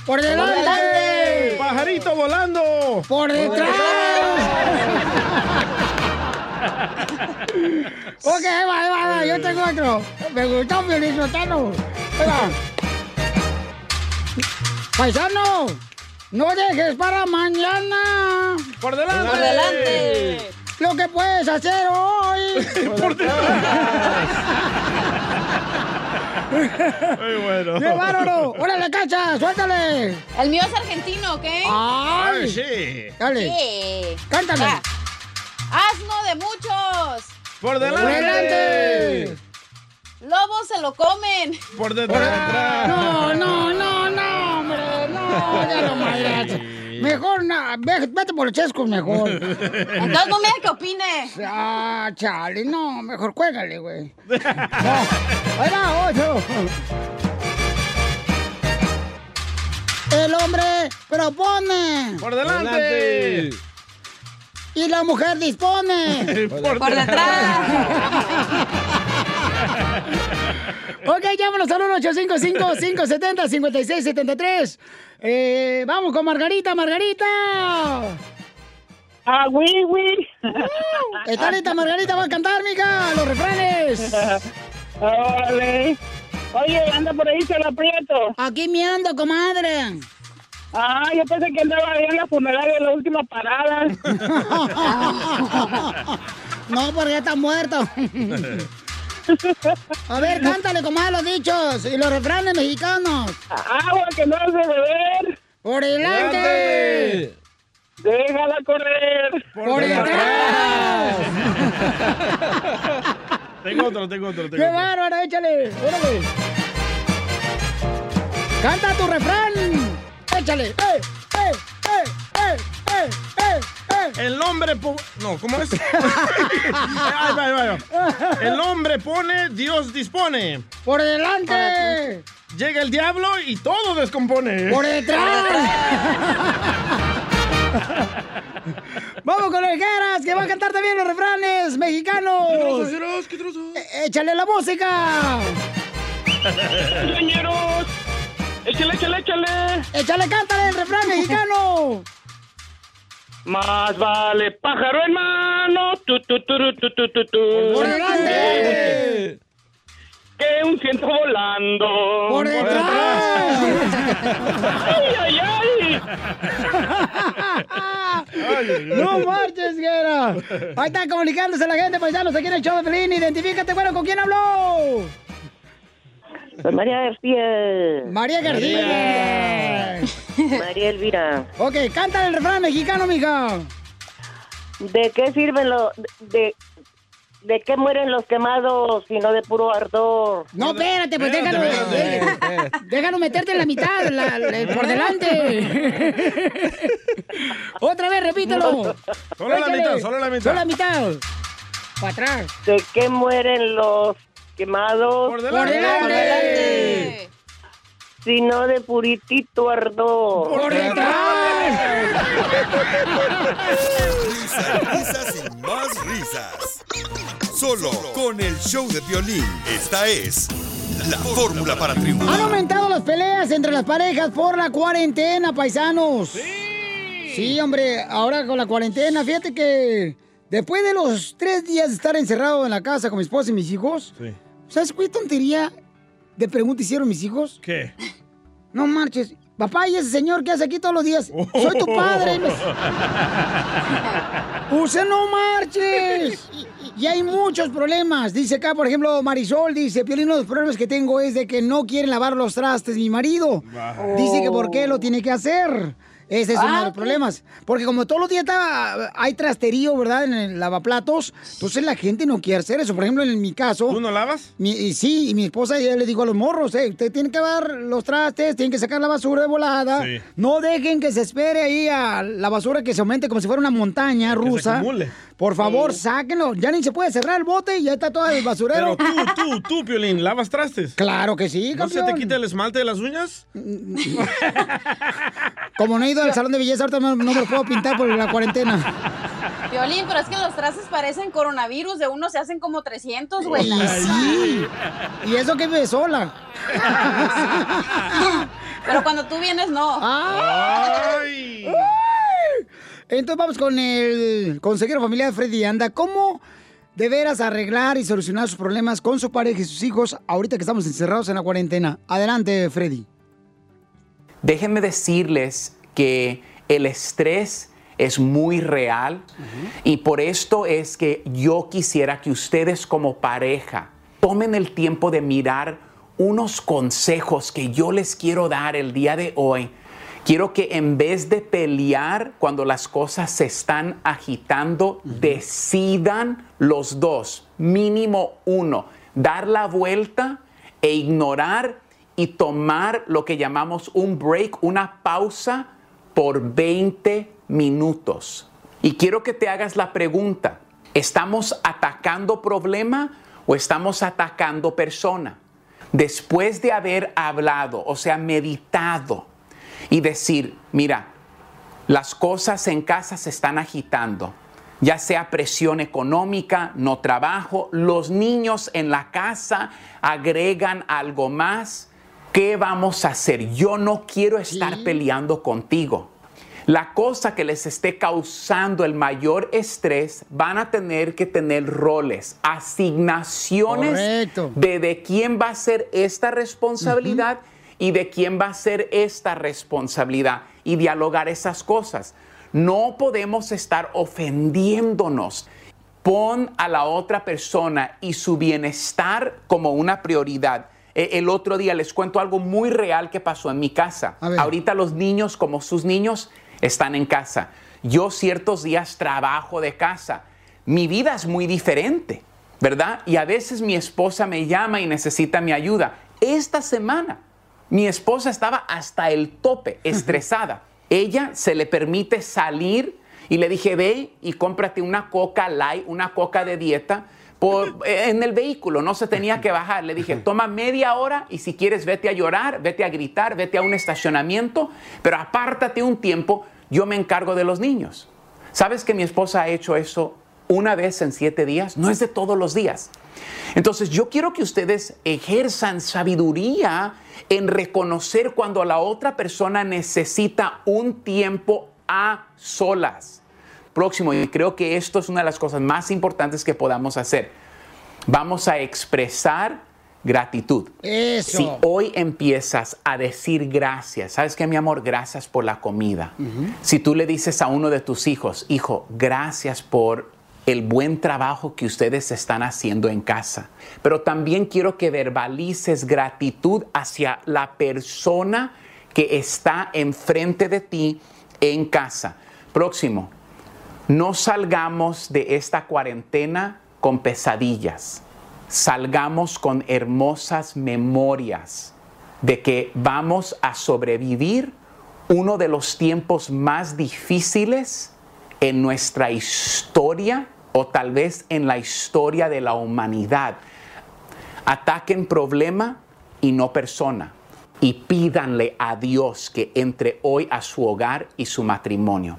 Por delante. Pajarito volando. Por detrás. ok, ahí va, ahí va, yo tengo otro. Me gustó Feliz Sotano. Ahí va. Paisano, no dejes para mañana. Por delante. Por delante. Lo que puedes hacer hoy. Por detrás. Muy bueno. ¡Qué bárbaro! ¡Órale, cacha! ¡Suéltale! El mío es argentino, ¿ok? Ay, ¡Ay! sí. Dale, Sí. cántale. Va. Asno de muchos. Por ¡Por delante. Lobos se lo comen. Por detrás. No, no, no, no, hombre, no, ya lo madreaste. Mejor, na- ve- vete por los chescos mejor. Entonces no me digas que opine. Ah, chale, no, mejor cuélgale, güey. No. Ahí va. El hombre propone Por delante. y la mujer dispone. Por detrás. Ok, llámanos al 1-855-570-5673. Eh, vamos con Margarita, Margarita. Ah, oui, oui. ¿Está lista Margarita? ¿Va a cantar, mija? Los refranes. Órale. Oye, anda por ahí, se lo aprieto. Aquí me ando, comadre. Ah, yo pensé que andaba ahí en la funeraria de la última parada. No, porque ya está muerto. A ver, cántale, comadre, los dichos y los refranes mexicanos. Agua que no hace beber, ¡Por delante! déjala correr. ¡Por detrás! Tengo otro, tengo otro, tengo ¡Qué otro. bárbaro! ¡Échale! ¡Órale! ¡Canta tu refrán! ¡Échale! ¡Eh! ¡Eh! ¡Eh! ¡Eh! ¡Eh! ¡Eh! ¡Eh! El hombre... No, ¿cómo es? El hombre pone, Dios dispone. ¡Por delante! Llega el diablo y todo descompone. ¡Por detrás! Vamos con el Geras, que va a cantar también los refranes mexicanos. ¿Qué trozo? Eh, ¡Échale la música! Compañeros, échale, échale, échale. ¡Échale, cántale el refrán mexicano! Más vale pájaro en mano, tu, tu, tu, tu, tu, tu, tu. ¡Por delante! Que un ciento volando. ¡Por detrás! ¡Ay, ay, ay! ¡No marches, Guera! Ahí está comunicándose la gente, paisanos, aquí en el show de Pelín. Identifícate, bueno, ¿con quién habló? Soy María García. María García. María Elvira. Ok, cántale el refrán mexicano, mija. ¿De qué sirven los... De, de qué mueren los quemados si no de puro ardor? No, espérate, pues Espérate, déjalo. espérate, eh, Déjalo meterte en la mitad, la- la- por delante. Otra vez, repítelo. Solo la mitad, solo la mitad. Solo la mitad. Para atrás. ¿De qué mueren los quemados? Por delante. Por delante. Sino de puritito ardor. ¡Por Risas, risas y más risas. Solo con el show de violín. Esta es la fórmula para Han triunfar. aumentado las peleas entre las parejas por la cuarentena, paisanos. Sí. Sí, hombre, ahora con la cuarentena, fíjate que después de los tres días de estar encerrado en la casa con mi esposa y mis hijos, ¿sabes qué tontería de pregunta hicieron mis hijos? ¿Qué? No marches. Papá, ¿y ese señor que hace aquí todos los días? Soy tu padre. ¡Usted no marches! Y hay muchos problemas. Dice acá, por ejemplo, Marisol dice, Piolín, uno de los problemas que tengo es de que no quieren lavar los trastes mi marido. Dice que por qué lo tiene que hacer. Ese es uno de los problemas. Porque como todos los días está- hay trasterío, ¿verdad? En el lavaplatos. Entonces la gente no quiere hacer eso. Por ejemplo, en mi caso... ¿Tú no lavas? sí, y mi esposa ya le dijo a los morros, eh, usted tiene que lavar los trastes, tiene que sacar la basura de volada. Sí. No dejen que se espere ahí a la basura que se aumente como si fuera una montaña Que se rusa. acumule. Por favor, Sí. sáquenlo. Ya ni se puede cerrar el bote y ya está todo el basurero. Pero tú, tú, tú, Piolín, ¿lavas trastes? Claro que sí, ¿No se te campeón. quita el esmalte de las uñas? Como no he ido al salón de belleza, ahorita no, no me lo puedo pintar por la cuarentena. Violín, pero es que los trastes parecen coronavirus. De uno se hacen como 300, güey. Y sí. Y eso que vive sola. Pero cuando tú vienes, no. Ay. Entonces vamos con el consejero familiar Freddy Anda. ¿Cómo de veras arreglar y solucionar sus problemas con su pareja y sus hijos ahorita que estamos encerrados en la cuarentena? Adelante, Freddy. Déjenme decirles que el estrés es muy real y por esto es que yo quisiera que ustedes como pareja tomen el tiempo de mirar unos consejos que yo les quiero dar el día de hoy. Quiero que en vez de pelear cuando las cosas se están agitando, decidan los dos, mínimo uno, dar la vuelta e ignorar y tomar lo que llamamos un break, una pausa por 20 minutos. Y quiero que te hagas la pregunta, ¿estamos atacando problema o estamos atacando persona? Después de haber hablado, o sea, meditado y decir, mira, las cosas en casa se están agitando, ya sea presión económica, no trabajo, los niños en la casa agregan algo más. ¿Qué vamos a hacer? Yo no quiero estar peleando contigo. La cosa que les esté causando el mayor estrés van a tener que tener roles, asignaciones de de quién va a ser esta responsabilidad y de quién va a ser esta responsabilidad y dialogar esas cosas. No podemos estar ofendiéndonos. Pon a la otra persona y su bienestar como una prioridad. E- El otro día les cuento algo muy real que pasó en mi casa. Ahorita los niños, como sus niños, están en casa. Yo ciertos días trabajo de casa. Mi vida es muy diferente, ¿verdad? Y a veces mi esposa me llama y necesita mi ayuda. Esta semana mi esposa estaba hasta el tope, estresada. Ella se le permite salir y le dije, ve y cómprate una coca light, una coca de dieta. Por, en el vehículo, no se tenía que bajar. Le dije, toma media hora y si quieres vete a llorar, vete a gritar, vete a un estacionamiento, pero apártate un tiempo, yo me encargo de los niños. ¿Sabes que mi esposa ha hecho eso una vez en siete días? No es de todos los días. Entonces yo quiero que ustedes ejerzan sabiduría en reconocer cuando la otra persona necesita un tiempo a solas. Próximo, y creo que esto es una de las cosas más importantes que podamos hacer. Vamos a expresar gratitud. Eso. Si hoy empiezas a decir gracias, ¿sabes qué, mi amor? Gracias por la comida. Si tú le dices a uno de tus hijos, hijo, gracias por el buen trabajo que ustedes están haciendo en casa. Pero también quiero que verbalices gratitud hacia la persona que está enfrente de ti en casa. Próximo, no salgamos de esta cuarentena con pesadillas. Salgamos con hermosas memorias de que vamos a sobrevivir uno de los tiempos más difíciles en nuestra historia o tal vez en la historia de la humanidad. Ataquen problema y no persona. y pídanle a Dios que entre hoy a su hogar y su matrimonio.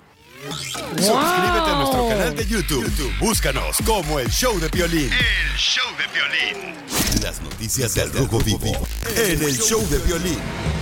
Suscríbete a nuestro canal de YouTube. YouTube, Búscanos como el show de violín. El show de violín. Las noticias del Rojo Vivo en el show de violín.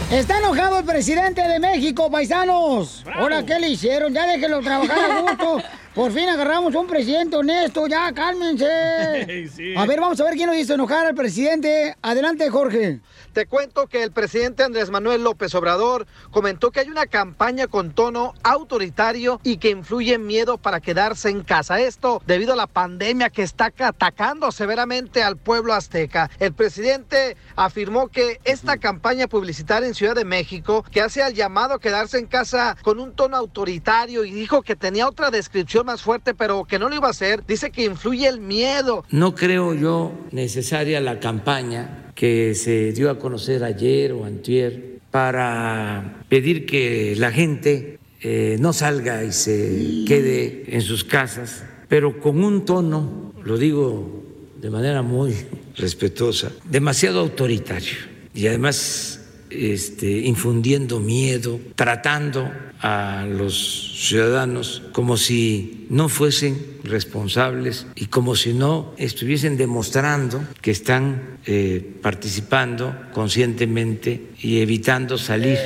Está enojado el presidente de México, paisanos. Ahora, ¿qué le hicieron? Ya déjenlo trabajar a gusto. Por fin agarramos un presidente honesto, ya cálmense. Sí. A ver, vamos a ver quién lo hizo enojar al presidente. Adelante, Jorge. Te cuento que el presidente Andrés Manuel López Obrador comentó que hay una campaña con tono autoritario y que influye en miedo para quedarse en casa. Esto debido a la pandemia que está atacando severamente al pueblo azteca. El presidente afirmó que esta campaña publicitaria en Ciudad de México, que hace al llamado a quedarse en casa con un tono autoritario y dijo que tenía otra descripción más fuerte, pero que no lo iba a hacer, dice que influye el miedo. No creo yo necesaria la campaña que se dio a conocer ayer o antier para pedir que la gente eh, no salga y se quede en sus casas, pero con un tono, lo digo de manera muy respetuosa, demasiado autoritario y además este, infundiendo miedo, tratando a los ciudadanos como si no fuesen responsables y como si no estuviesen demostrando que están eh, participando conscientemente y evitando salir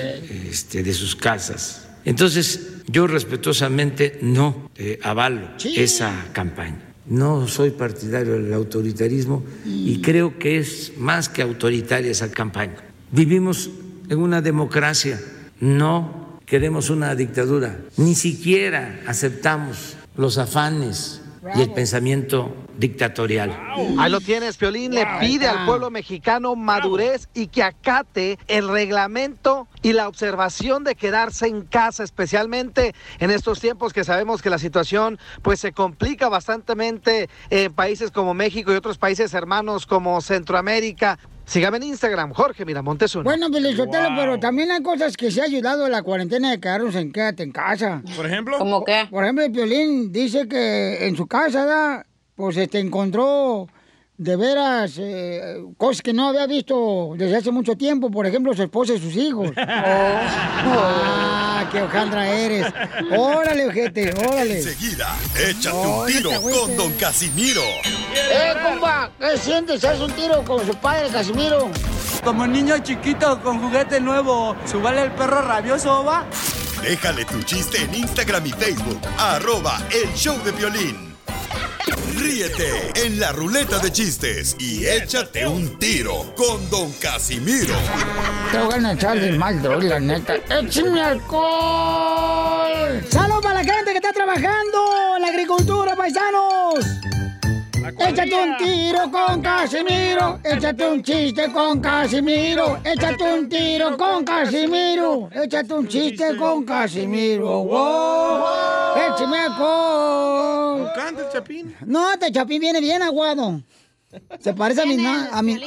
este, de sus casas. Entonces, yo respetuosamente no eh, avalo esa campaña. No soy partidario del autoritarismo y creo que es más que autoritaria esa campaña. Vivimos en una democracia, no queremos una dictadura, ni siquiera aceptamos los afanes y el pensamiento dictatorial. Ahí lo tienes, Piolín. Le pide al pueblo mexicano madurez y que acate el reglamento y la observación de quedarse en casa, especialmente en estos tiempos que sabemos que la situación pues se complica bastantemente en países como México y otros países hermanos como Centroamérica. Sígame en Instagram, Jorge Miramontes uno. Bueno, Pelizotelo, pero también hay cosas que se ha ayudado a la cuarentena de quedarnos en quédate en casa. ¿Por ejemplo? ¿Cómo qué? Por ejemplo, el Piolín dice que en su casa, ¿da? pues este, encontró de veras eh, cosas que no había visto desde hace mucho tiempo. Por ejemplo, su esposa y sus hijos. ¡Ah, qué hojandra eres! ¡Órale, ojete, órale! Enseguida, échate un tiro con Don Casimiro. ¡Eh, compa! ¿Qué sientes? ¿Haz un tiro con su padre, Casimiro? Como niño chiquito con juguete nuevo, ¿subale el perro rabioso, va? Déjale tu chiste en Instagram y Facebook, arroba el show de violín. Ríete en la ruleta de chistes y échate un tiro con Don Casimiro. Te voy a echar de mal, droga, la neta. ¡Échame alcohol! ¡Salud para la gente que está trabajando en la agricultura, paisanos! Échate un tiro con Casimiro, échate un chiste con Casimiro, échate un tiro con Casimiro, échate un chiste con Casimiro. ¡Wow! ¡Échame alcohol! ¿Canta el Chapín? No, este chapín viene bien aguado. Se parece a mi, na- a mi-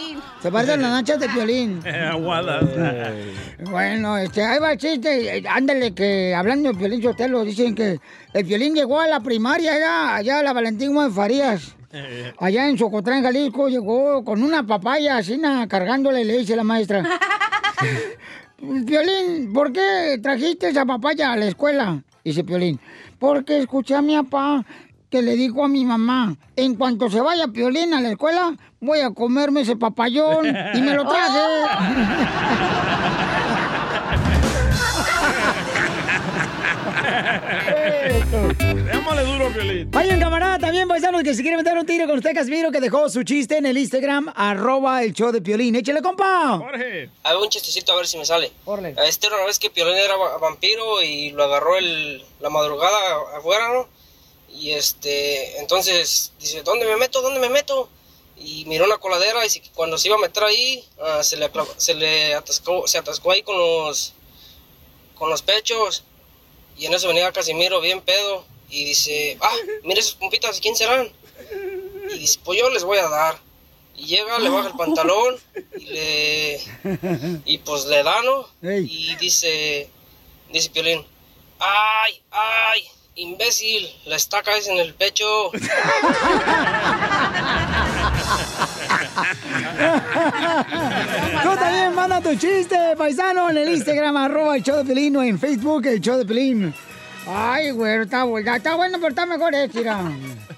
se parece a las nachas de violín. Aguadas. Bueno, este, ahí va el chiste. Eh, Ándale, que hablando de Piolín Sotelo, dicen que el Piolín llegó a la primaria allá, allá a la Valentín Gómez Farías. Allá en Socotrán, Jalisco, llegó con una papaya así, na, cargándole, y le dice la maestra. Piolín, ¿por qué trajiste esa papaya a la escuela? Dice Piolín, porque escuché a mi papá que le dijo a mi mamá, en cuanto se vaya Piolín a la escuela, voy a comerme ese papayón y me lo traje. Piolín. Vayan, camarada, también paisanos que se quiere meter un tiro con usted, Casimiro, que dejó su chiste en el Instagram, arroba el show de Piolín. Échale, compa. Jorge. Hay un chistecito a ver si me sale. Órale. Este era una vez que Piolín era va- vampiro y lo agarró el, la madrugada afuera, ¿no? Y este, entonces dice, ¿dónde me meto? ¿Dónde me meto? Y miró una coladera y si- cuando se iba a meter ahí, ah, se le, se le atascó, se atascó ahí con los, con los pechos. Y en eso venía Casimiro bien pedo y dice, ah, mira esas pompitas, ¿quién serán? Y dice, pues yo les voy a dar. Y llega, le baja el pantalón y le y pues le da, ¿no? Y dice, dice Piolín, ay, ay, imbécil, la estaca es en el pecho. Tú también manda tu chiste, paisano, en el Instagram, arroba el show de Pelín, o en Facebook, el show de Pelín. Ay, güey, está bueno, está bueno, pero está mejor este, mira.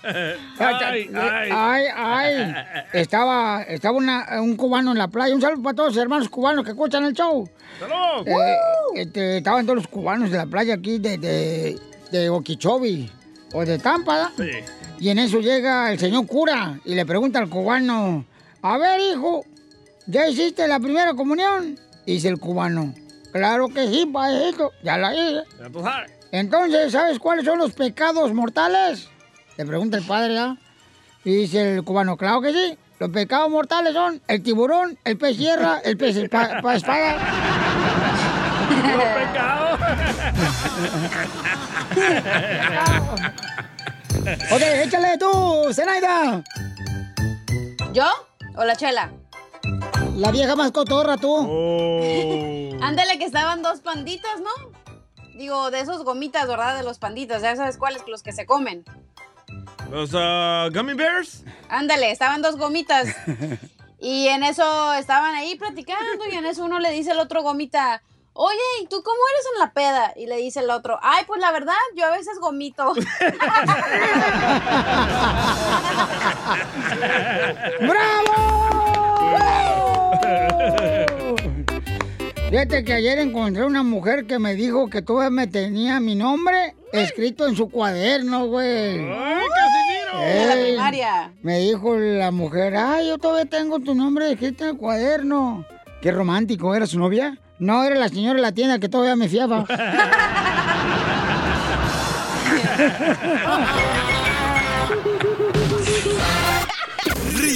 Ay, ay. ay, ay. Estaba, estaba una- un cubano en la playa. Un saludo para todos los hermanos cubanos que escuchan el show. ¡Salud! Eh, este, estaban todos los cubanos de la playa aquí de, de, de Okeechobee o de Tampa. ¿verdad? Y en eso llega el señor cura y le pregunta al cubano, a ver hijo, ¿ya hiciste la primera comunión? Dice el cubano, claro que sí, paejito, ya la hice. Ya tú sabes. Entonces, ¿sabes cuáles son los pecados mortales? Le pregunta el padre, ¿ah? Y dice el cubano, claro que sí. Los pecados mortales son el tiburón, el pez sierra, el pez espa- pa- espada. Los pecados. Ok, échale tú, Zenaida. ¿Yo o la chela? La vieja más cotorra, tú. Ándale, que estaban dos panditas, ¿no? Digo, de esos gomitas, ¿verdad? De los panditas, ya sabes cuáles, los que se comen. Los ah, gummy bears. Ándale, estaban dos gomitas. Y en eso estaban ahí platicando y en eso uno le dice al otro gomita, oye, ¿y tú cómo eres en la peda? Y le dice el otro, ay, pues la verdad, yo a veces gomito. ¡Bravo! Fíjate que ayer encontré una mujer que me dijo que todavía me tenía mi nombre escrito en su cuaderno, güey. ¡Ay, Casimiro! De la primaria. Me dijo la mujer, ay, yo todavía tengo tu nombre escrito en el cuaderno. Qué romántico, ¿era su novia? No, era la señora de la tienda que todavía me fiaba.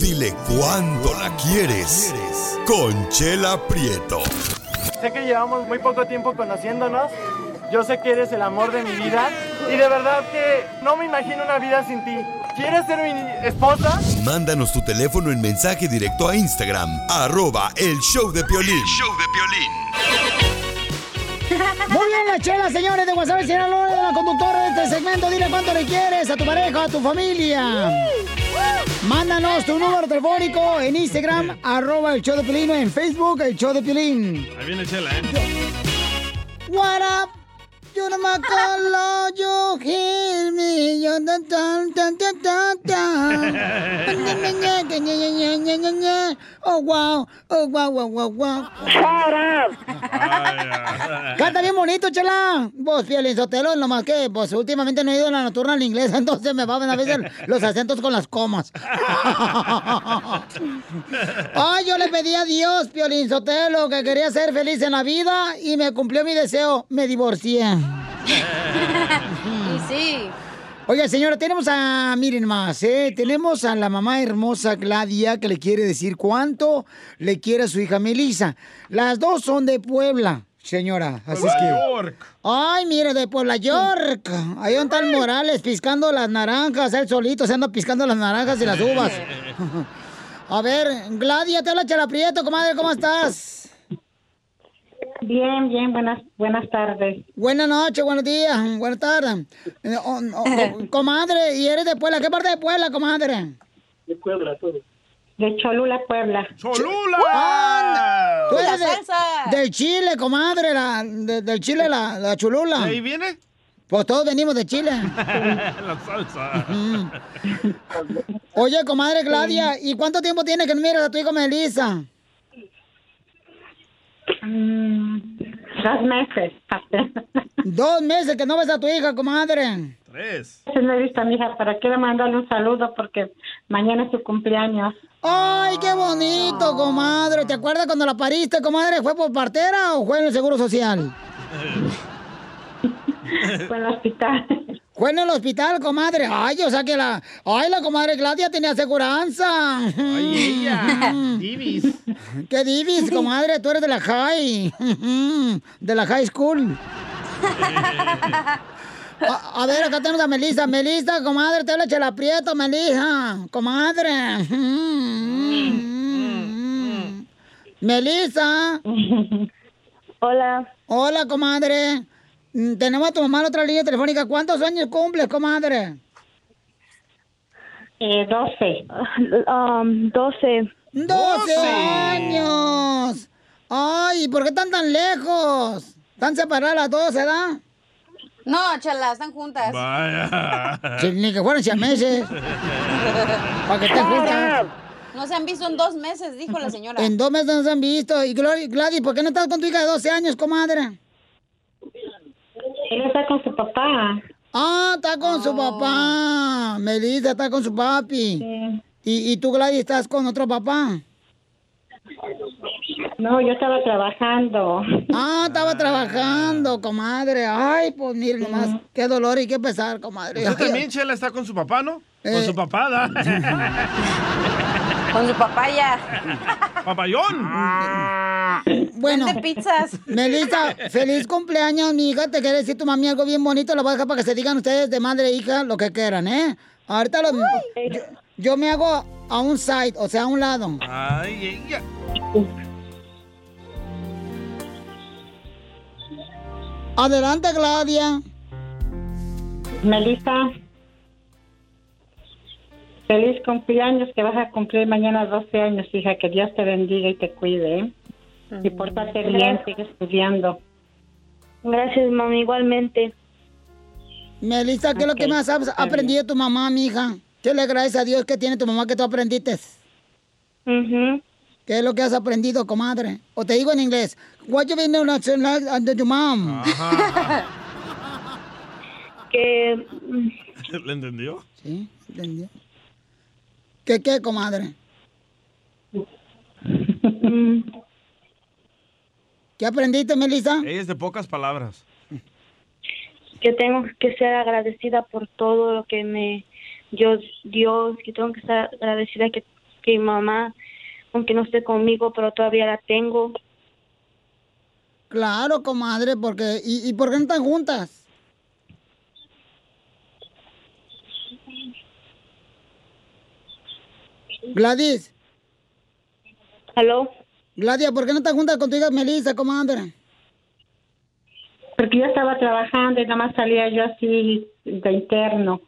Dile cuándo la quieres. Conchela Prieto. Sé que llevamos muy poco tiempo conociéndonos. Yo sé que eres el amor de mi vida. Y de verdad que no me imagino una vida sin ti. ¿Quieres ser mi esposa? Mándanos tu teléfono en mensaje directo a Instagram, arroba el show de violín. Muy bien, la chela, señores de Guasave, Sinaloa, la conductora de este segmento. Dile cuánto le quieres a tu pareja, a tu familia. Mándanos tu número telefónico en Instagram, arroba el show de Piolín, en Facebook, el show de Piolín. Ahí viene Chela, ¿eh? What up? You know my color, you hear me, you dun dun dun dun dun. Oh wow, oh wow, wow, wow, wow. Canta bien bonito, chela. Vos, Piolín Sotelo, nomás que, pues, últimamente no he ido a la nocturna inglesa, entonces me van a veces los acentos con las comas. Ay, yo le pedí a Dios, Piolín Sotelo, que quería ser feliz en la vida y me cumplió mi deseo. Me divorcié. y sí. Oiga, señora, tenemos a, miren más, ¿eh? Tenemos a la mamá hermosa Gladia que le quiere decir cuánto le quiere a su hija Melissa. Las dos son de Puebla, señora. Así es que... Ay, mire, de Puebla, York. Ahí está el Morales piscando las naranjas. Él solito se anda piscando las naranjas y las uvas. A ver, Gladia, te habla Chela Prieto, comadre, ¿cómo estás? Bien, bien, buenas, buenas tardes. Buenas noches, buenos días, buenas tardes. Eh, oh, oh, oh, comadre, ¿y eres de Puebla? ¿Qué parte de Puebla, comadre? De Puebla, todo. De Cholula, Puebla. ¡Cholula! ¡Anda! Tú eres de- salsa. del Chile, comadre, la, de- del Chile, la, la chulula. ¿De ahí viene? Pues todos venimos de Chile. La salsa. Oye, comadre Gladia, ¿y cuánto tiempo tiene que no miras a tu hijo Melissa? Mm, dos meses. Dos meses que no ves a tu hija, comadre. Tres. Le he visto a mi hija, para quiero mandarle un saludo porque mañana es su cumpleaños. ¡Ay, qué bonito, comadre! ¿Te acuerdas cuando la pariste, comadre? ¿Fue por partera o fue en el Seguro Social? Fue en el hospital. Fue en el hospital, comadre. Ay, o sea que la... Ay, la comadre Claudia tenía aseguranza. Ay, ella. Divis. ¿Qué divis, comadre? Tú eres de la high. De la high school. A, a ver, acá tenemos a Melissa. Melissa, comadre, te le la aprieto, Melissa. Comadre. Melissa. Hola. Hola, comadre. Mm, Tenemos a tu mamá en otra línea telefónica. ¿Cuántos años cumples, comadre? Eh, 12. Um, 12. 12 años. Ay, ¿por qué están tan lejos? ¿Están separadas las dos, edad? No, chala, están juntas. Vaya. Sí, ni que fueran siameses. Para que estén juntas. No se han visto en dos meses, dijo la señora. En dos meses no se han visto. Y Gladys, ¿por qué no estás con tu hija de 12 años, comadre? Él está con su papá. Ah, está con su papá. Melissa está con su papi. ¿Y, y tú, Gladys, estás con otro papá? No, yo estaba trabajando. Ah, estaba trabajando, comadre. Ay, pues mire nomás, qué dolor y qué pesar, comadre. Usted también, Chela, está con su papá, ¿no? Con Eh. su papá, ¿da? Con su papaya. Papayón. Bueno, Vende pizzas. Melissa, feliz cumpleaños, mi hija. Te quiere decir tu mami algo bien bonito. Lo voy a dejar para que se digan ustedes de madre e hija lo que quieran, ¿eh? Ahorita lo, yo, yo me hago a un side, o sea, a un lado. Ay, ella. Adelante, Gladia. Melissa. Feliz cumpleaños que vas a cumplir mañana 12 años, hija. Que Dios te bendiga y te cuide. ¿eh? Y pórtate bien, sigue estudiando. Gracias, mami, igualmente. Melissa, ¿qué es lo que más has aprendido de tu mamá, mi hija? ¿Qué le agradeces a Dios que tiene tu mamá que tú aprendiste? ¿Qué es lo que has aprendido, comadre? O te digo en inglés, what you been doing under your mom? que ¿Le entendió? Sí, entendió. ¿Qué qué, comadre? ¿Qué aprendiste, Melissa? Ella es de pocas palabras. que tengo que ser agradecida por todo lo que me dio Dios, que tengo que estar agradecida que, que mi mamá, aunque no esté conmigo, pero todavía la tengo. Claro, comadre, porque ¿y, y por qué no están juntas? Gladys. ¿Aló? Gladia, ¿por qué no estás juntas con tu hija Melissa, comadre? Porque yo estaba trabajando y nada más salía yo así de interno.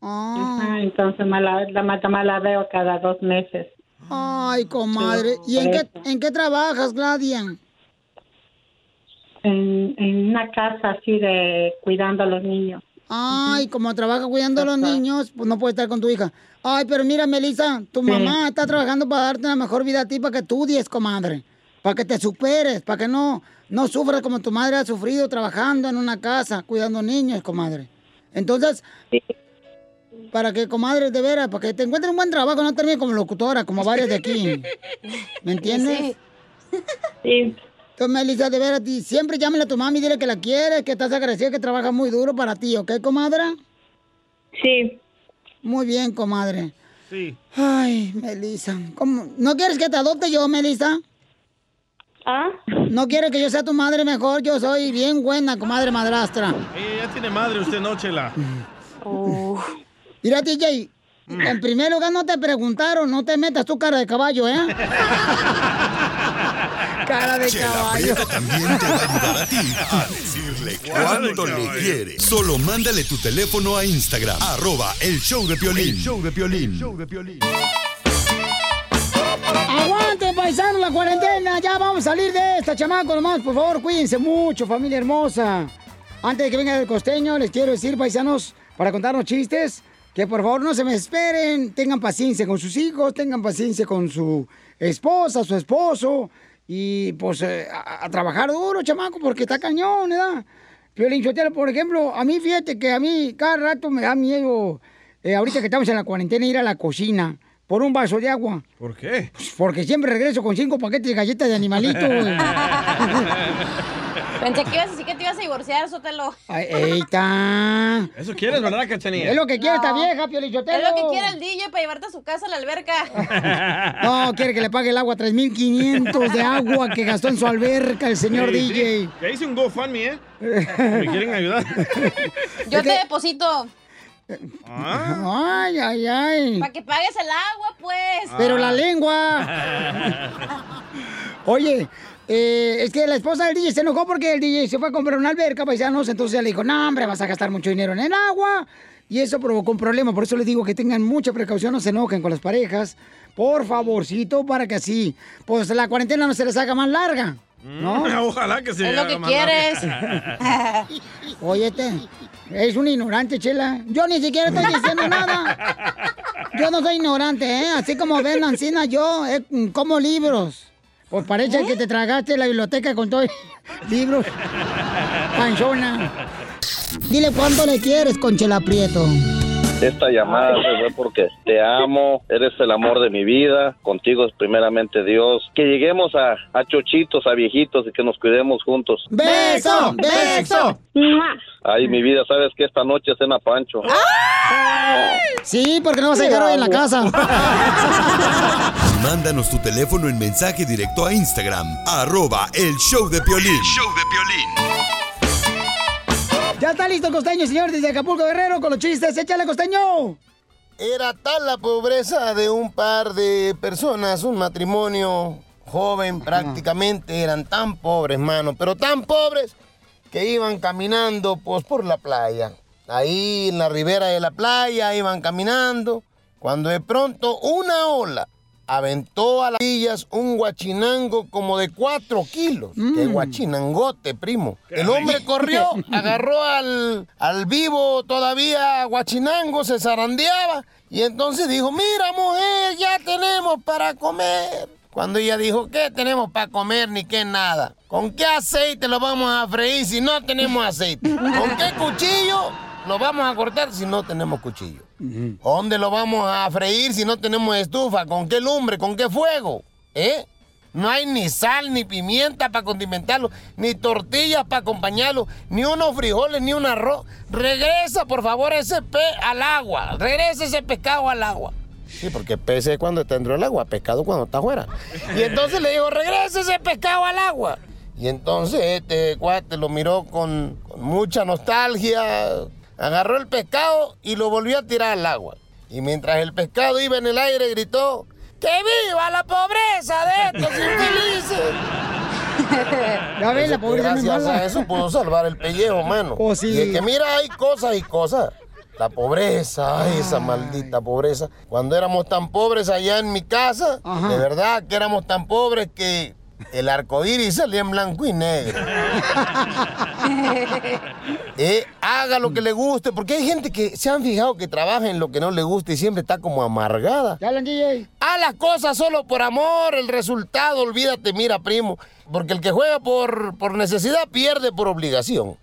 Ajá, entonces la, la, más la veo cada dos meses. Ay, comadre. ¿Y en qué, en qué trabajas, Gladia? En, en una casa así de cuidando a los niños. Ay, como trabaja cuidando a los niños, pues no puede estar con tu hija. Ay, pero mira, Melissa, tu Sí. mamá está trabajando para darte una mejor vida a ti, para que estudies, comadre. Para que te superes, para que no, no sufras como tu madre ha sufrido trabajando en una casa, cuidando niños, comadre. Entonces, para que, comadre, de veras, para que te encuentres un buen trabajo, no termines como locutora, como varias de aquí. ¿Me entiendes? Sí. Entonces, Melissa, de veras, siempre llámale a tu mami y dile que la quieres, que estás agradecida, que trabaja muy duro para ti, ¿ok, comadre? Sí. Muy bien, comadre. Sí. Ay, Melissa. ¿cómo? ¿No quieres que te adopte yo, Melissa? ¿Ah? ¿No quieres que yo sea tu madre mejor? Yo soy bien buena, comadre madrastra. Ella ya tiene madre, usted no, Chela. Mira, DJ, en primer lugar no te preguntaron, no te metas tu cara de caballo, ¿eh? cara de Chela caballo. Prieto también te va a ayudar a ti a decirle cuánto le quiere. Solo mándale tu teléfono a Instagram, arroba el show de Piolín. El show de Piolín. Aguante, paisano, la cuarentena. Ya vamos a salir de esta, chamaco, nomás. Por favor, cuídense mucho, familia hermosa. Antes de que venga el costeño, les quiero decir, paisanos, para contarnos chistes, que por favor no se me esperen. Tengan paciencia con sus hijos, tengan paciencia con su esposa, su esposo. Y pues eh, a, a trabajar duro, chamaco, porque está cañón, ¿verdad? Piolín Sotelo, por ejemplo, a mí fíjate que a mí cada rato me da miedo, eh, ahorita que estamos en la cuarentena, ir a la cocina por un vaso de agua. ¿Por qué? Pues porque siempre regreso con cinco paquetes de galletas de animalito. Pensé que ibas a decir que te ibas a divorciar, Sotelo. Ay, ahí está. Eso quieres, ¿verdad, Cachanilla? Es lo que quiere esta vieja, Piolín Sotelo. Es lo que quiere el DJ para llevarte a su casa a la alberca. No, quiere que le pague el agua 3.500 de agua que gastó en su alberca el señor Sí, sí. DJ. Ya hice un GoFundMe, ¿eh? ¿Me quieren ayudar? Yo te deposito. Ah. Ay, ay, ay. Para que pagues el agua, pues. Pero la lengua. Oye, eh, es que la esposa del DJ se enojó porque el DJ se fue a comprar una alberca, paisanos. Entonces ella le dijo, no, hombre, vas a gastar mucho dinero en el agua. Y eso provocó un problema. Por eso les digo que tengan mucha precaución, no se enojen con las parejas. Por favorcito, para que así, pues la cuarentena no se les haga más larga. ¿No? Mm, Ojalá que se Es lo haga que más quieres. Óyete, es un ignorante, Chela. Yo ni siquiera estoy diciendo nada. Yo no soy ignorante, ¿eh? Así como ven, Ancina, yo eh, como libros. Pues parece que te tragaste la biblioteca con todos libros. Panchona. Dile cuánto le quieres, Conchela Prieto. Esta llamada se fue porque te amo, eres el amor de mi vida, contigo es primeramente Dios. Que lleguemos a, a chochitos, a viejitos y que nos cuidemos juntos. ¡Beso! ¡Beso! Ay, mi vida, sabes que esta noche cena Pancho. Sí, porque no vas a llegar hoy en la casa. Mándanos tu teléfono en mensaje directo a Instagram, arroba el show de Piolín. show de Piolín. Ya está listo, Costeño, señor, desde Acapulco Guerrero, con los chistes. ¡Échale, Costeño! Era tal la pobreza de un par de personas, un matrimonio joven prácticamente, eran tan pobres, mano, pero tan pobres que iban caminando pues por la playa. Ahí en la ribera de la playa iban caminando, cuando de pronto una ola aventó a las villas un guachinango como de cuatro kilos. ¡Qué guachinangote, primo! El hombre corrió, agarró al, al vivo todavía guachinango, se zarandeaba y entonces dijo, mira mujer, ya tenemos para comer. Cuando ella dijo, ¿qué tenemos para comer ni qué nada? ¿Con qué aceite lo vamos a freír si no tenemos aceite? ¿Con qué cuchillo lo vamos a cortar si no tenemos cuchillo? ¿Dónde lo vamos a freír si no tenemos estufa? ¿Con qué lumbre? ¿Con qué fuego? ¿Eh? No hay ni sal, ni pimienta para condimentarlo, ni tortillas para acompañarlo, ni unos frijoles, ni un arroz. Regresa, por favor, ese pe al agua. Regresa ese pescado al agua. Sí, porque pez es cuando está dentro del agua, pescado cuando está afuera. Y entonces le digo, regresa ese pescado al agua. Y entonces este cuate lo miró con, con mucha nostalgia, agarró el pescado y lo volvió a tirar al agua. Y mientras el pescado iba en el aire, gritó, ¡Que viva la pobreza de estos infelices! Ya ves, la pobreza es Gracias a eso pudo salvar el pellejo, mano. Oh, sí. Y es que mira, hay cosas y cosas. La pobreza, ay, esa maldita pobreza. Cuando éramos tan pobres allá en mi casa, de verdad que éramos tan pobres que el arco iris salía en blanco y negro. Eh, haga lo que le guste, porque hay gente que se han fijado que trabaja en lo que no le gusta y siempre está como amargada. Haz las cosas solo por amor, el resultado, olvídate, mira, primo. Porque el que juega por, por necesidad pierde por obligación.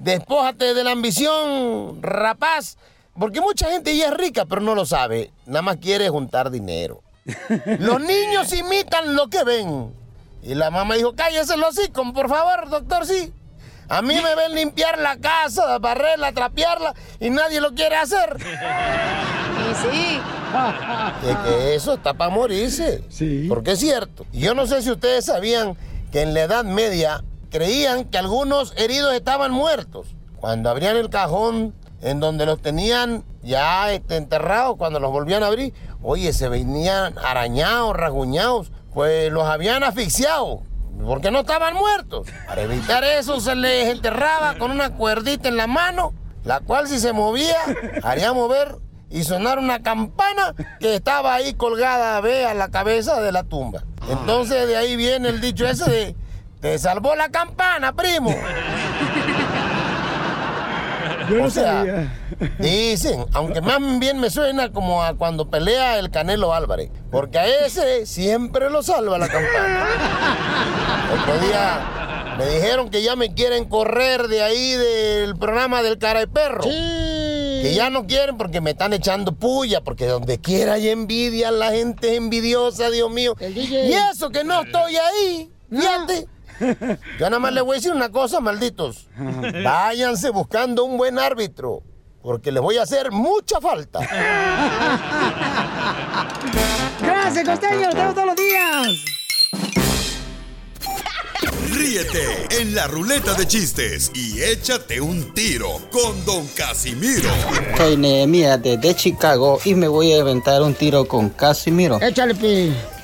Despójate de la ambición, rapaz. Porque mucha gente ya es rica, pero no lo sabe. Nada más quiere juntar dinero. Los niños imitan lo que ven. Y la mamá dijo, cállese los hocico, por favor, doctor, sí. A mí me ven limpiar la casa, barrerla, trapearla, y nadie lo quiere hacer. Y sí. Que, que eso está para morirse. Sí. Porque es cierto. Yo no sé si ustedes sabían que en la Edad Media creían que algunos heridos estaban muertos. Cuando abrían el cajón en donde los tenían ya este, enterrados, cuando los volvían a abrir, oye, se venían arañados, rasguñados, pues los habían asfixiado. Porque no estaban muertos. Para evitar eso se les enterraba con una cuerdita en la mano, la cual si se movía haría mover y sonar una campana que estaba ahí colgada, ve, a la cabeza de la tumba. Entonces de ahí viene el dicho ese de, te salvó la campana, primo. Yo no O sea, sabía. Dicen, aunque más bien me suena como a cuando pelea el Canelo Álvarez, porque a ese siempre lo salva la campana. Otro día Me dijeron que ya me quieren correr de ahí del programa del cara de perro. Que ya no quieren porque me están echando puya, porque donde quiera hay envidia, la gente es envidiosa, Dios mío. Y eso que no estoy ahí, fíjate. Yo nada más les voy a decir una cosa, malditos. Váyanse buscando un buen árbitro, porque les voy a hacer mucha falta. Gracias, Costeño, todos los días. Ríete en la ruleta de chistes y échate un tiro con Don Casimiro. Soy Nehemías desde Chicago y me voy a aventar un tiro con Casimiro. Échale, pi.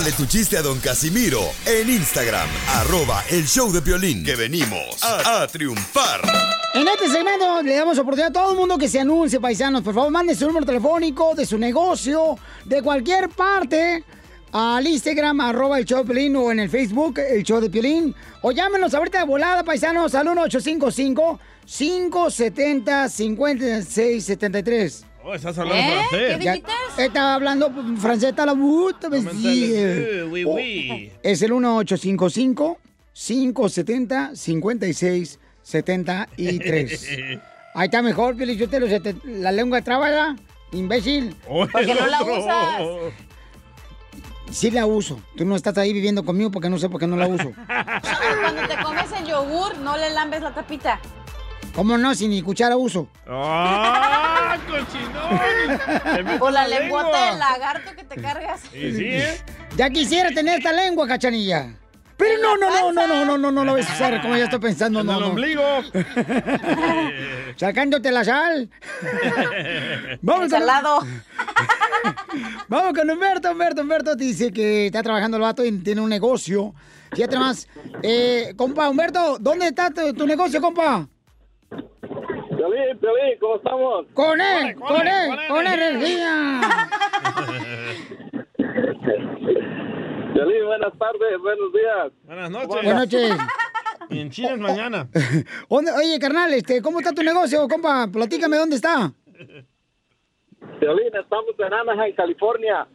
Mándale tu chiste a Don Casimiro en Instagram, arroba el show de violín. Que venimos a, a triunfar. En este segmento le damos oportunidad a todo el mundo que se anuncie, paisanos. Por favor, manden su número telefónico de su negocio, de cualquier parte, al Instagram, arroba el show de Piolín, o en el Facebook, el show de Piolín. O llámenos ahorita de volada, paisanos, al 1855-570-5673. Oh, estás hablando francés. Ya- Estaba hablando francés, está la puta, me sigue. Eh, oui, oui. Es el 1855-570-5673. Ahí está mejor, te- la lengua traba ya, imbécil. Porque no la usas. Sí la uso. Tú no estás ahí viviendo conmigo porque no sé por qué no la uso. Cuando te comes el yogur, no le lambes la tapita. ¿Cómo no? Si ni cuchara uso. ¡Ah, cochinón! O la la lengüota lengua. del lagarto que te cargas. Y sí, ¿eh? Ya quisiera tener esta lengua, cachanilla. Pero no, no, no, no, no, no, no, no lo vas a usar como ya estoy pensando, En no, el no. ombligo. Sacándote la sal. Vamos con- salado. Vamos con Humberto. Humberto, Humberto dice que está trabajando el vato y tiene un negocio. Fíjate más. Eh, compa, Humberto, ¿dónde está tu, tu negocio, compa? Piolín, Piolín, ¿cómo estamos? Con él, con él, con energía. Piolín, buenas tardes, buenos días. Buenas noches. Buenas noches. Y en China es mañana. ¿Dónde- Oye, carnal, este, ¿cómo está tu negocio, compa? Platícame dónde está. Piolín, estamos en Anaheim, California.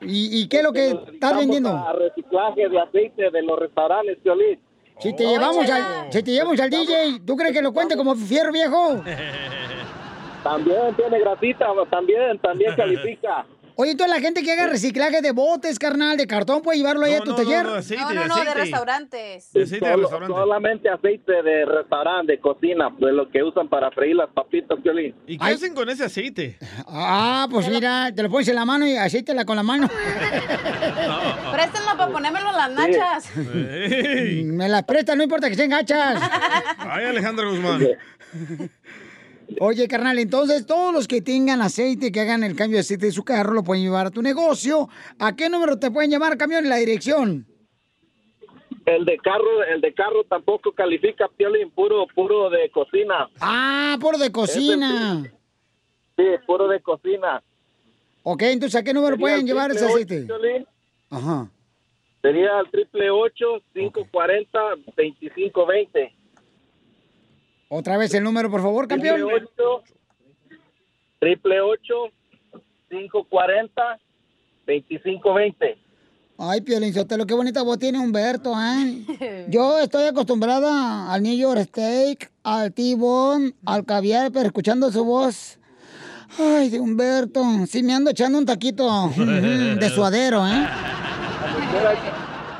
¿Y, y qué es lo que estás vendiendo? A reciclaje de aceite de los restaurantes, Piolín. Si te llevamos al, si te llevamos al DJ, ¿tú crees que lo cuente como fierro viejo? También tiene grasita, también, también califica. Oye, toda la gente que haga reciclaje de botes, carnal, de cartón, puede llevarlo ahí a tu taller. No, no, no, de restaurantes. Solo- solamente aceite de restaurante, de cocina, de lo que usan para freír las papitas, Piolín. ¿Y qué hacen con ese aceite? Ah, pues mira, te lo pones en la mano y aceítela con la mano. Préstenlo para ponérmelo en las nachas. Me las presta, no importa que sean gachas. Ay, Alejandro Guzmán. Oye, carnal, entonces todos los que tengan aceite, que hagan el cambio de aceite de su carro, lo pueden llevar a tu negocio. ¿A qué número te pueden llamar, camión? La dirección. El de carro, el de carro tampoco califica, Piolín, puro, puro de cocina. Ah, por de cocina. Sí, puro de cocina. Ok, entonces ¿a qué número Sería pueden llevar ese aceite? Piolín. Ajá. Sería el triple ocho, cinco cuarenta, veinticinco veinte. Otra vez el número, por favor, campeón. Triple ocho, cinco cuarenta, veinticinco veinte. Ay, Piolín Sotelo, qué bonita voz tiene Humberto, ¿eh? Yo estoy acostumbrada al New York Steak, al T-Bone, al caviar, pero escuchando su voz... Ay, de Humberto, sí me ando echando un taquito de suadero, ¿eh?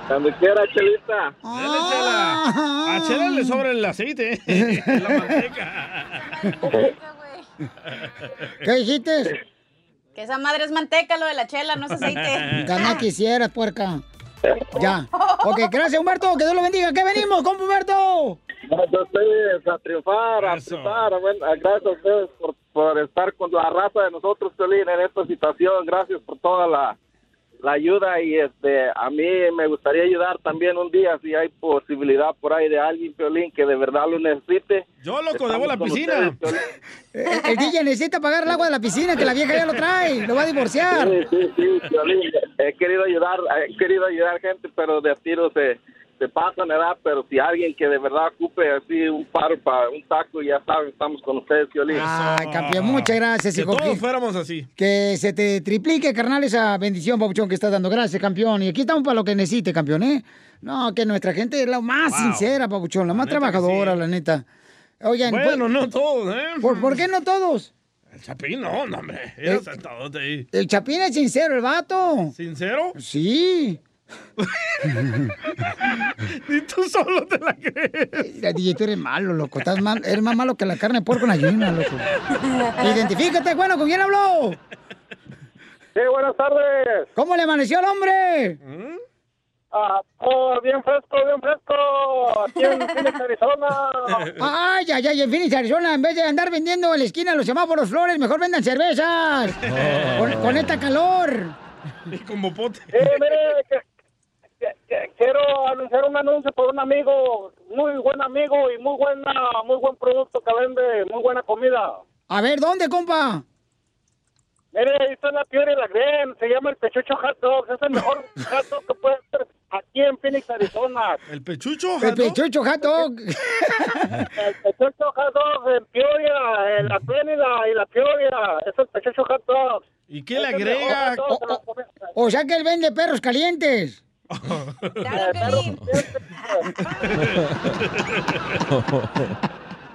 Cuando quiera, Chelita. Dale, Chela. A Chela le sobra el aceite. La manteca. ¿Qué dijiste? Que esa madre es manteca, lo de la chela, no es aceite. Gana quisieras, puerca. Ya. Ok, gracias, Humberto. Que Dios lo bendiga. ¿Qué venimos, compa Humberto? Gracias a ustedes, a triunfar, a triunfar. Bueno, gracias a ustedes por, por estar con la raza de nosotros, Piolín, en esta situación. Gracias por toda la, la ayuda y este a mí me gustaría ayudar también un día si hay posibilidad por ahí de alguien, Piolín, que de verdad lo necesite. Yo, loco, debo la piscina. ustedes, Piolín. El, el DJ necesita pagar el agua de la piscina, que la vieja ya lo trae. Lo va a divorciar. Sí, sí, sí, Piolín. He querido ayudar, he querido ayudar gente, pero de tiro se, se pasan, ¿verdad? Pero si alguien que de verdad ocupe así un paro para un taco, ya saben, estamos con ustedes, Piolín. Ay, campeón, muchas gracias, Que hijo. todos Que, fuéramos así. que se te triplique, carnal, esa bendición, papuchón, que estás dando. Gracias, campeón. Y aquí estamos para lo que necesite, campeón, ¿eh? No, que nuestra gente es la más Wow. sincera, papuchón, la más trabajadora, sí. la neta. Oigan, Bueno, pues- no todos, ¿eh? ¿por, por qué no todos? El Chapín, no, no, hombre. Era Eh. sentadote ahí. El Chapín es sincero, el vato. ¿Sincero? Sí. Ni tú solo te la crees. La DJ, tú eres malo, loco. Estás mal, eres más malo que la carne de puerco en ayuna, loco. Identifícate, bueno, ¿con quién habló? Sí, buenas tardes. ¿Cómo le amaneció al hombre? Ah, oh, bien fresco, bien fresco. Aquí en Phoenix, Arizona. Ay, ay, ay, en Phoenix, Arizona, en vez de andar vendiendo en la esquina los semáforos flores, mejor vendan cervezas. Con, con esta calor. Y con bopote. Sí, mire, que- quiero anunciar un anuncio por un amigo, muy buen amigo y muy buena, muy buen producto que vende, muy buena comida. A ver, ¿dónde, compa? Mire, ahí está en la Piedra y la Glen, se llama el Pechucho Hot Dogs, es el mejor hot dog que puede ser aquí en Phoenix, Arizona. ¿El pechucho? El pechucho hot dog. El Pechucho Hot Dogs en Peoria, en la Glen y la, Peoria, es el Pechucho Hot Dogs. ¿Y qué le agrega? hot dog la comida. O sea que él vende perros calientes.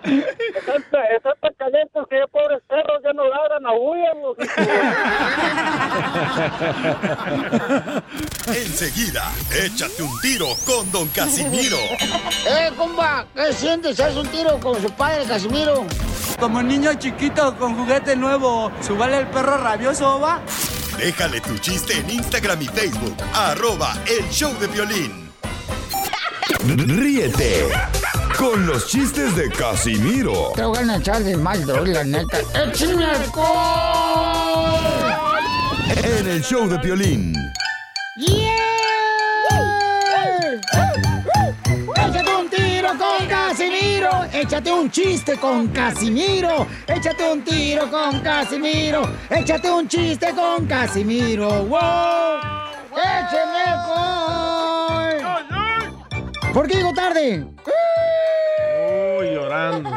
Están, están tan calientes que ya pobres perros ya no ladran, aullan. Enseguida, échate un tiro con Don Casimiro. Eh, compa, ¿qué sientes? ¿Haz un tiro con su padre, Casimiro? Como niño chiquito con juguete nuevo, ¿subale el perro rabioso, va? Déjale tu chiste en Instagram y Facebook, arroba el show de violín. Ríete con los chistes de Casimiro Te voy a echar de mal, la neta. ¡Échame alcohol! en el show de Piolín. Échate un chiste con Casimiro. Échate un tiro con Casimiro. Échate un chiste con Casimiro. ¡Wow! ¡Écheme alcohol! ¿Por qué llego tarde? Oh, llorando.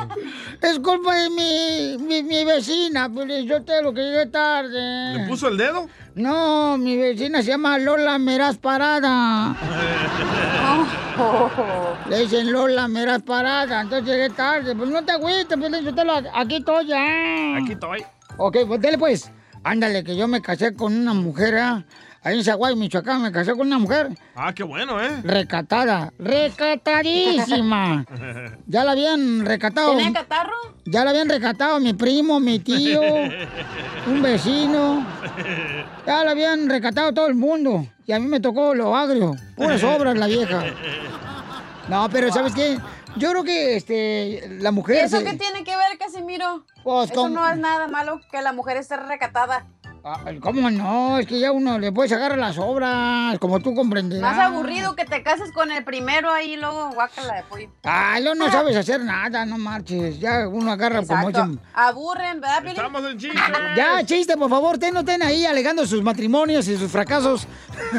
Es culpa de mi, mi, mi vecina, pues yo te lo que llegué tarde. ¿Le puso el dedo? No, mi vecina se llama Lola Meraz Parada. Le dicen Lola Meraz Parada, entonces llegué tarde. Pues no te agüites, pues yo te lo, aquí estoy ya. Aquí estoy. Ok, pues dele pues. Ándale, que yo me casé con una mujer, ¿ah? Ahí en Zaguay, Michoacán, me casé con una mujer Ah, qué bueno, ¿eh? recatada, recatadísima. Ya la habían recatado. ¿Tenía catarro? Ya la habían recatado mi primo, mi tío, un vecino. Ya la habían recatado todo el mundo. Y a mí me tocó lo agrio. Puras obras la vieja. No, pero ¿sabes qué? Yo creo que este, la mujer... ¿Eso se- qué tiene que ver, Casimiro? Pues, Eso con- no es nada malo que la mujer esté recatada. Ah, ¿Cómo no? Es que ya uno le puede sacar las obras, como tú comprenderás. Más aburrido que te cases con el primero ahí y luego guácala de pollo. Ay, no, no sabes hacer nada, no marches. Ya uno agarra como dicen. Aburren, ¿verdad, Piolín? Estamos en chiste. Ya, chiste, por favor, ten, no ten ahí alegando sus matrimonios y sus fracasos.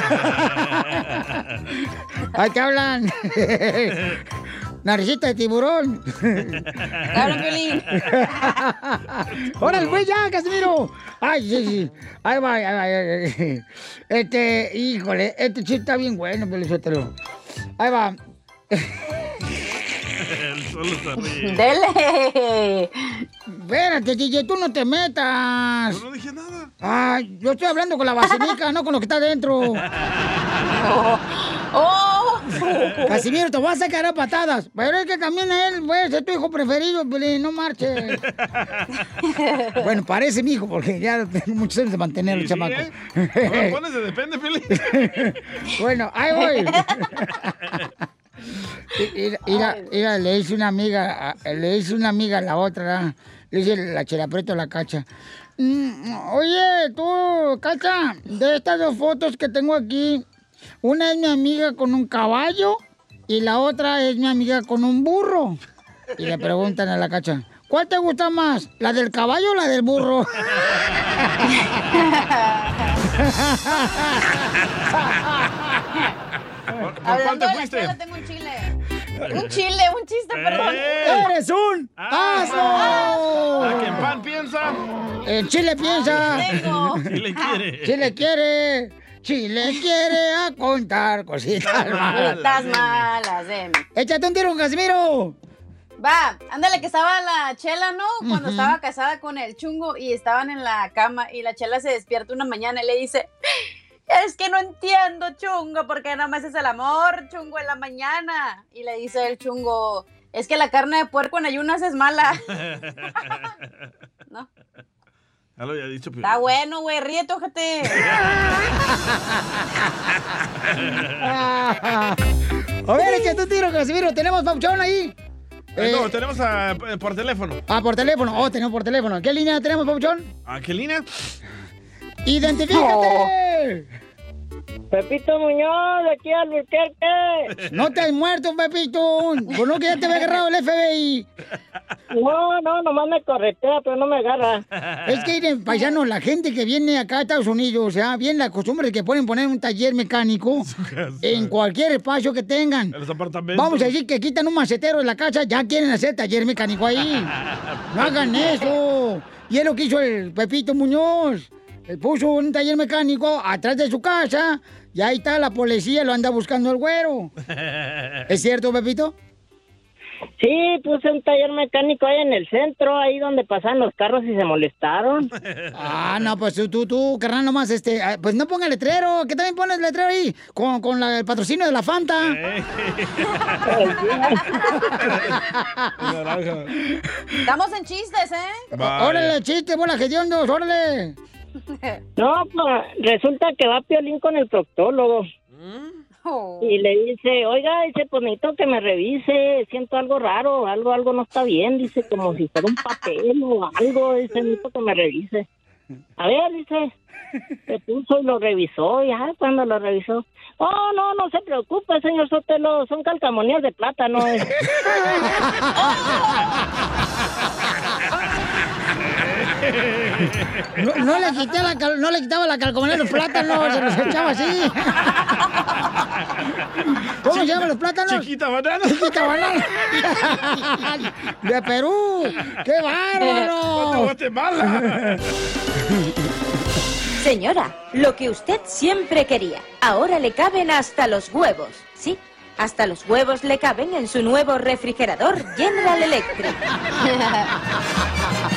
Ay, te hablan. Naricita de tiburón. Claro, Piolín. Órale, pues ya, Casimiro. Ay, sí, sí. Ahí va, ahí va, ahí va. Este, híjole, este chiste está bien bueno, Pelizotero. Ahí va. Él solo se ríe. Dele. Espérate, DJ, tú no te metas. Yo no dije nada. Ay, yo estoy hablando con la vacinica, no con lo que está dentro. ¡Oh! Casimiro, te voy a sacar a patadas. Pero es que también él, pues, es tu hijo preferido, Pelín, no marches. bueno, parece mi hijo, porque ya tengo muchos años de mantener el Sí, sí, chamaco. ¿eh? No me pones de depende, Piolín. bueno, ahí voy. Mira, le dice una amiga, a- le dice una amiga a la otra, le dice la cherapreto a la cacha. Mm, Oye, tú, Cacha, de estas dos fotos que tengo aquí, una es mi amiga con un caballo y la otra es mi amiga con un burro. Y le preguntan a la Cacha, ¿cuál te gusta más? ¿La del caballo o la del burro? Hablando de la fuiste? tengo un chile. Un chile, un chiste, perdón. ¡Eres un asno! ¿A que en pan piensa? El chile piensa. Tengo. Chile quiere. Chile quiere. Chile quiere a contar cositas malas. Putas malas mí. Échate un tiro, Casimiro. Va, ándale, que estaba la chela, ¿no? Cuando estaba casada con el chungo y estaban en la cama y la chela se despierta una mañana y le dice, es que no entiendo, chungo, porque nada más es el amor, chungo, en la mañana. Y le dice el chungo, es que la carne de puerco en ayunas es mala. No. Ya lo había dicho. Está bueno, güey, ríete, ojete. A ver, échate un tiro, Casimiro. ¿Tenemos pauchón ahí? Eh, Eh, no, tenemos a- eh, por teléfono. Ah, por teléfono. Oh, tenemos por teléfono. ¿Qué línea tenemos, pauchón? ¿A qué línea? ¡Identifícate! Pepito Muñoz, de aquí al Albuquerque. No te has muerto, Pepito. Por no que ya te había agarrado el FBI. No, no, nomás me corretea, pero no me agarra. Es que, miren, paisanos, la gente que viene acá a Estados Unidos, o sea, bien la costumbre que pueden poner un taller mecánico en cualquier espacio que tengan. En los apartamentos. Vamos a decir que quitan un macetero de la casa, ya quieren hacer taller mecánico ahí. No hagan eso. Y es lo que hizo el Pepito Muñoz. Él puso un taller mecánico atrás de su casa y ahí está la policía, lo anda buscando el güero. ¿Es cierto, Pepito? Sí, puse un taller mecánico ahí en el centro, ahí donde pasaban los carros y se molestaron. Ah, no, pues tú, tú, tú, carnal, nomás, este, ah, pues no ponga letrero, que también pones letrero ahí, con, con la- el patrocinio de la Fanta. Estamos en chistes, ¿eh? Órale, chiste, bola, hediondos, órale. No, pues resulta que va Piolín con el proctólogo. Y le dice, oiga, dice, pues necesito que me revise, siento algo raro, algo, algo no está bien, dice, como si fuera un papel o algo, dice, necesito que me revise. A ver, dice, se puso y lo revisó, y ah, cuando lo revisó, oh, no, no se preocupe, señor Sotelo, son calcamonías de plátano. No, no le quité la cal- no le quitaba la calcomanía a los plátanos, se los echaba así. ¿Cómo se llaman los plátanos? Chiquita banana. Chiquita banana. De Perú. ¡Qué bárbaro! De Guatemala. Señora, lo que usted siempre quería, ahora le caben hasta los huevos. Sí, hasta los huevos le caben en su nuevo refrigerador General Electric.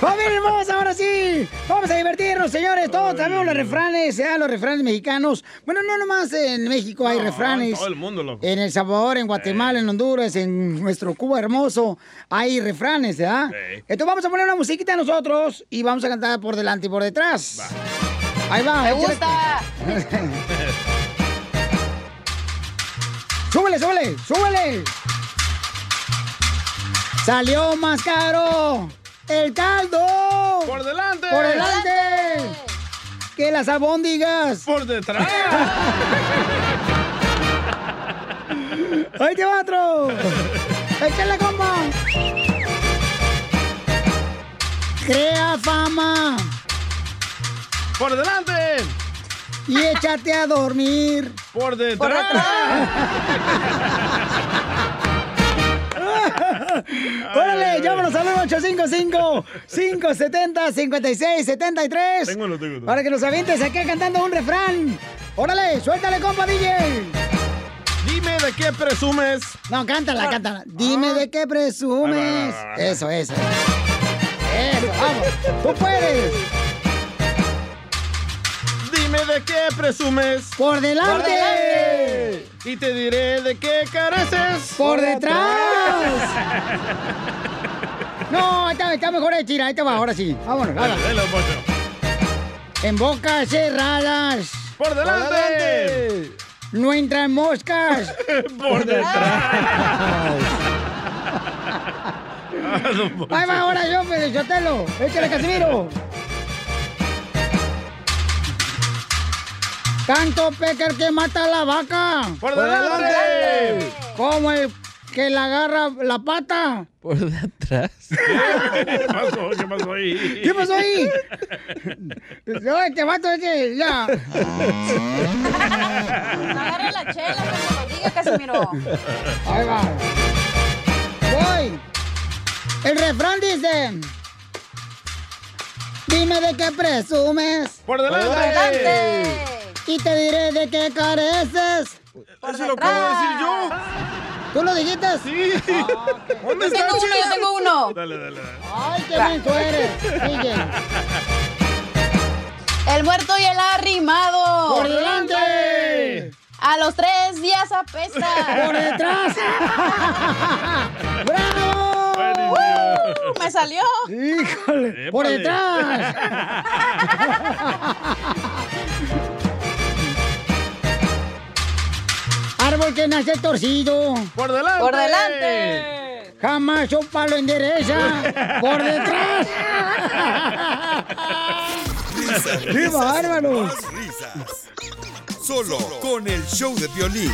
¡Familia hermosa! Ahora sí, vamos a divertirnos, señores. Todos sabemos los refranes, ¿eh? los refranes mexicanos. Bueno, no nomás en México hay refranes. Todo el mundo, loco. En El Salvador, en Guatemala, en Honduras, en nuestro Cuba hermoso, hay refranes, ¿verdad? Sí. Entonces vamos a poner una musiquita nosotros y vamos a cantar por delante y por detrás. Ahí va. Me gusta. ¡Súbele, súbele, súbele! ¡Salió más caro el caldo! ¡Por delante! ¡Por delante! ¡Que las albóndigas! ¡Por detrás! ¡Ahí te va otro! ¡Échale, compa! Crea fama ¡Por delante! y échate a dormir. ¡Por detrás! ¡Órale! Llámanos al 855-570-5673. Tengo uno, tengo uno. Para que nos avientes aquí cantando un refrán. ¡Órale! ¡Suéltale, compa DJ! Dime de qué presumes. No, cántala, cántala. Dime de qué presumes. Ah. Eso, eso. Eso, vamos. ¡Tú puedes! Dime de qué presumes. ¡Por delante! Por delante. Y te diré de qué careces. ¡Por detrás! No, está, está mejor de tira. Ahí te va, ahora sí. Vámonos, Dale, dale. En bocas cerradas. ¡Por delante! No entran moscas. ¡Por detrás! Ahí va ahora yo, Sotelo. Échale, Casimiro. Tanto peca el que mata a la vaca. ¡Por delante! Como el que le agarra la pata. Por detrás. ¿Qué pasó? ¿Qué pasó ahí? ¿Qué pasó ahí? No, este vato ese, ya. Agarra la chela, que se lo diga, Casimiro. Ahí va. Voy. El refrán dice... Dime de qué presumes. ¡Por delante! Y te diré de qué careces. Eso lo acabo de decir yo. ¿Tú lo dijiste? Sí. ¿Dónde Yo está, tengo uno, yo tengo uno. Dale, dale. Ay, qué menso eres. Sigue. El muerto y el arrimado. ¡Por delante! A los tres días apesta. ¡Por detrás! ¡Bravo! ¡Uh! ¡Me salió! ¡Híjole! ¡Por detrás! Árbol que nace torcido. ¡Por delante! ¡Por delante! Jamás un palo endereza. ¡Por detrás! Risas, ¡Qué más risas. Solo con el show de violín.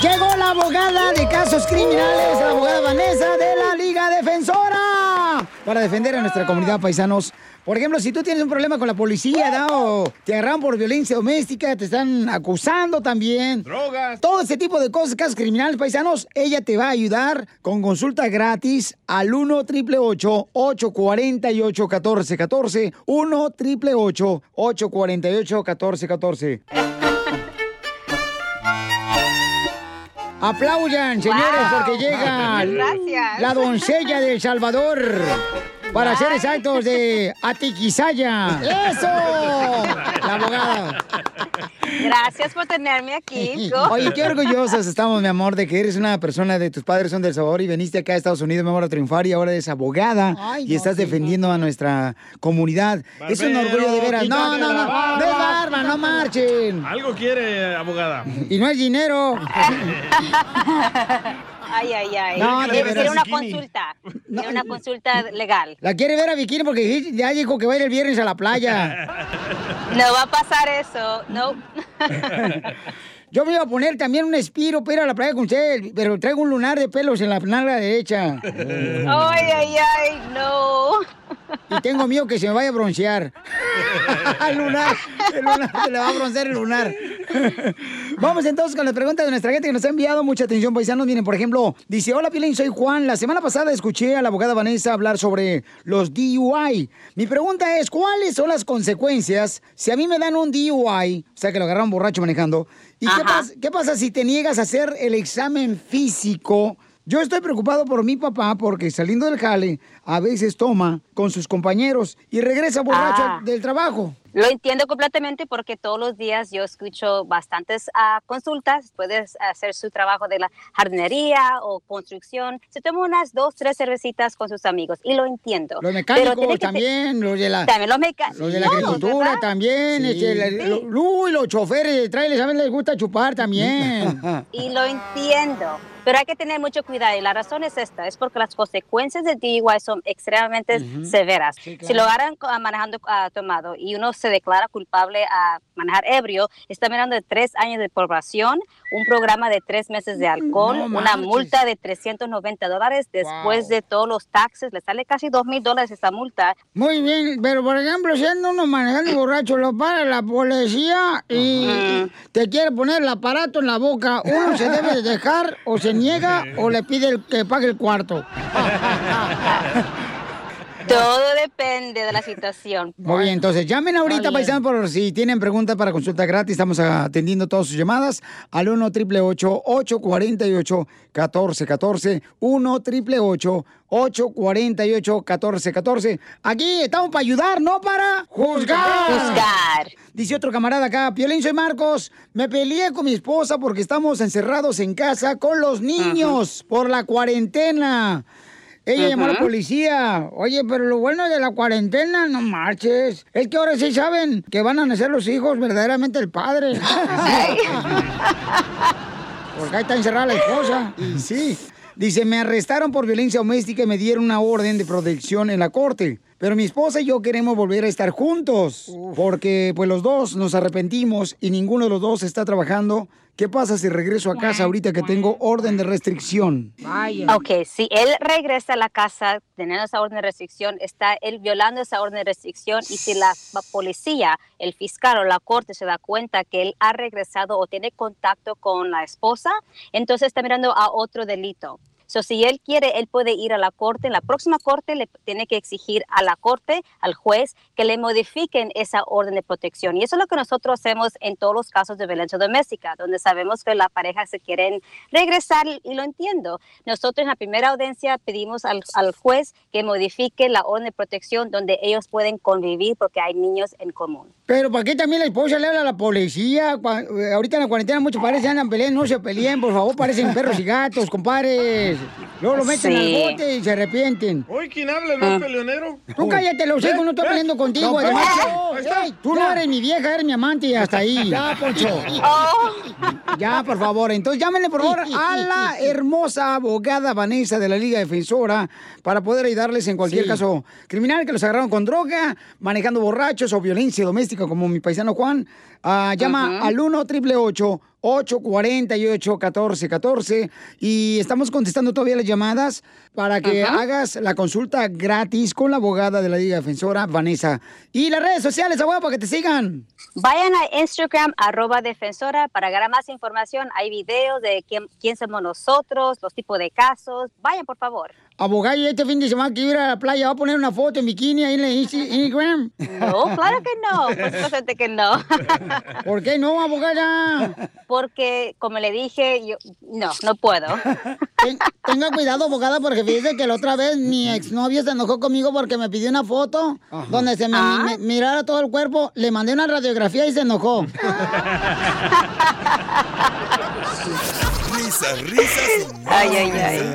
Llegó la abogada de casos criminales, la abogada Vanessa de la Liga Defensora, para defender a nuestra comunidad paisanos. Por ejemplo, si tú tienes un problema con la policía, ¿no? o te agarran por violencia doméstica, te están acusando también. Drogas. Todo ese tipo de cosas, casos criminales paisanos, ella te va a ayudar con consulta gratis al 1 888 848 1414 1 888 848 1414 Aplaudan, señores, Wow. porque llega Gracias. la doncella de El Salvador. Para ser exactos, de Atiquizaya. ¡Eso! La abogada. Gracias por tenerme aquí. Oye, qué orgullosos estamos, mi amor, de que eres una persona de tus padres son del Salvador y veniste acá a Estados Unidos, mi amor, a triunfar y ahora eres abogada Ay, y no, estás sí, defendiendo a nuestra comunidad. es un orgullo de veras. No, no, no, no es barba. barba, no marchen. Algo quiere, abogada. Y no es dinero. Ay, ay, ay. No, de Quiero veras. una consulta. Quiero una consulta legal. La quiere ver a Bikini porque ya dijo que va a ir el viernes a la playa. No va a pasar eso. No. Yo me iba a poner también un espiro para ir a la playa con usted, pero traigo un lunar de pelos en la nalga derecha. Ay, ay, ay, no. Y tengo miedo que se me vaya a broncear. el lunar, el lunar, se le va a broncear el lunar. Vamos entonces con las preguntas de nuestra gente que nos ha enviado mucha atención, paisanos. Miren, por ejemplo, dice, hola Pilín, soy Juan. La semana pasada escuché a la abogada Vanessa hablar sobre los DUI. Mi pregunta es, ¿cuáles son las consecuencias si a mí me dan un DUI, o sea, que lo agarraron borracho manejando, ¿y qué, pas- qué pasa si te niegas a hacer el examen físico? Yo estoy preocupado por mi papá porque saliendo del jale a veces toma con sus compañeros y regresa borracho Ah. del trabajo. Lo entiendo completamente porque todos los días yo escucho bastantes ah, consultas. Puedes hacer su trabajo de la jardinería o construcción. Se toma unas dos, tres cervecitas con sus amigos y lo entiendo. Los mecánicos también, los de la... También los. Los de la agricultura también, este, la- lo- uy, los choferes de trailer, ¿saben? Les gusta chupar también. Y lo entiendo, pero hay que tener mucho cuidado y la razón es esta, es porque las consecuencias de DUI son extremadamente Ujú. severas. Sí, claro. Si lo agarran ah, manejando ah, tomado y uno se declara culpable a manejar ebrio, está mirando de tres años de probación, un programa de tres meses de alcohol, No una marches. multa de 390 dólares, después de todos los taxes, le sale casi dos mil dólares esta multa. Muy bien, pero por ejemplo, si anda uno manejando borracho, lo para la policía y y te quiere poner el aparato en la boca, uno se debe de dejar o se niega o le pide que pague el cuarto. Todo depende de la situación. Muy bien, entonces llamen ahorita, paisanos, por si tienen preguntas para consulta gratis. Estamos atendiendo todas sus llamadas al 1 888 848 1414 1 888 848 1414 Aquí estamos para ayudar, no para juzgar. Juzgar. Dice otro camarada acá, Piolín, soy Marcos. Me peleé con mi esposa porque estamos encerrados en casa con los niños por la cuarentena. Ella llamó a la policía. Oye, pero lo bueno de la cuarentena, no marches. Es que ahora sí saben que van a nacer los hijos verdaderamente el padre. Porque ahí está encerrada la esposa. Y sí. Dice, me arrestaron por violencia doméstica y me dieron una orden de protección en la corte. pero mi esposa y yo queremos volver a estar juntos, porque pues los dos nos arrepentimos y ninguno de los dos está trabajando. ¿Qué pasa si regreso a casa ahorita que tengo orden de restricción? Ok, si él regresa a la casa teniendo esa orden de restricción, está él violando esa orden de restricción y si la policía, el fiscal o la corte se da cuenta que él ha regresado o tiene contacto con la esposa, entonces está mirando a otro delito. So, si él quiere, él puede ir a la corte. En la próxima corte le tiene que exigir a la corte, al juez, que le modifiquen esa orden de protección. Y eso es lo que nosotros hacemos en todos los casos de violencia doméstica, donde sabemos que la pareja se quieren regresar y lo entiendo. Nosotros en la primera audiencia pedimos al, al juez que modifique la orden de protección donde ellos pueden convivir porque hay niños en común. Pero ¿para qué también la esposa le habla a la policía? Eh, Ahorita en la cuarentena muchos padres se andan peleando, no se peleen, por favor, parecen perros y gatos, compadres. Luego lo meten Sí. al bote y se arrepienten. Hoy, ¿quién habla, el más peleonero? Tú cállate, lo sé, no estoy ¿Eh? peleando contigo. No, además, tú no eres mi vieja, eres mi amante y hasta ahí. Ya, Poncho. Ya, por favor. Entonces llámenle, por favor, a la hermosa abogada Vanessa de la Liga Defensora para poder ayudarles en cualquier Sí. caso criminal que los agarraron con droga, manejando borrachos o violencia doméstica, como mi paisano Juan. Ah, llama Ujú. al 1 888 848 1414 y estamos contestando todavía las llamadas para que hagas la consulta gratis con la abogada de la Liga Defensora, Vanessa. Y las redes sociales, abogada, para que te sigan. Vayan a Instagram, arroba defensora, para agarrar más información. Hay videos de quién, quién somos nosotros, los tipos de casos. Vayan, por favor. Abogada, y este fin de semana que iba a ir a la playa, ¿va a poner una foto en bikini ahí en la Insta- Instagram? No, claro que no. Por que no. ¿Por qué no, abogada? Porque, como le dije, yo no, no puedo. Ten- tenga cuidado, abogada, porque fíjese que la otra vez mi exnovio se enojó conmigo porque me pidió una foto donde se me, Ah. me- mirara todo el cuerpo. Le mandé una radiografía y se enojó. Risas, risas Ay, ay, ay.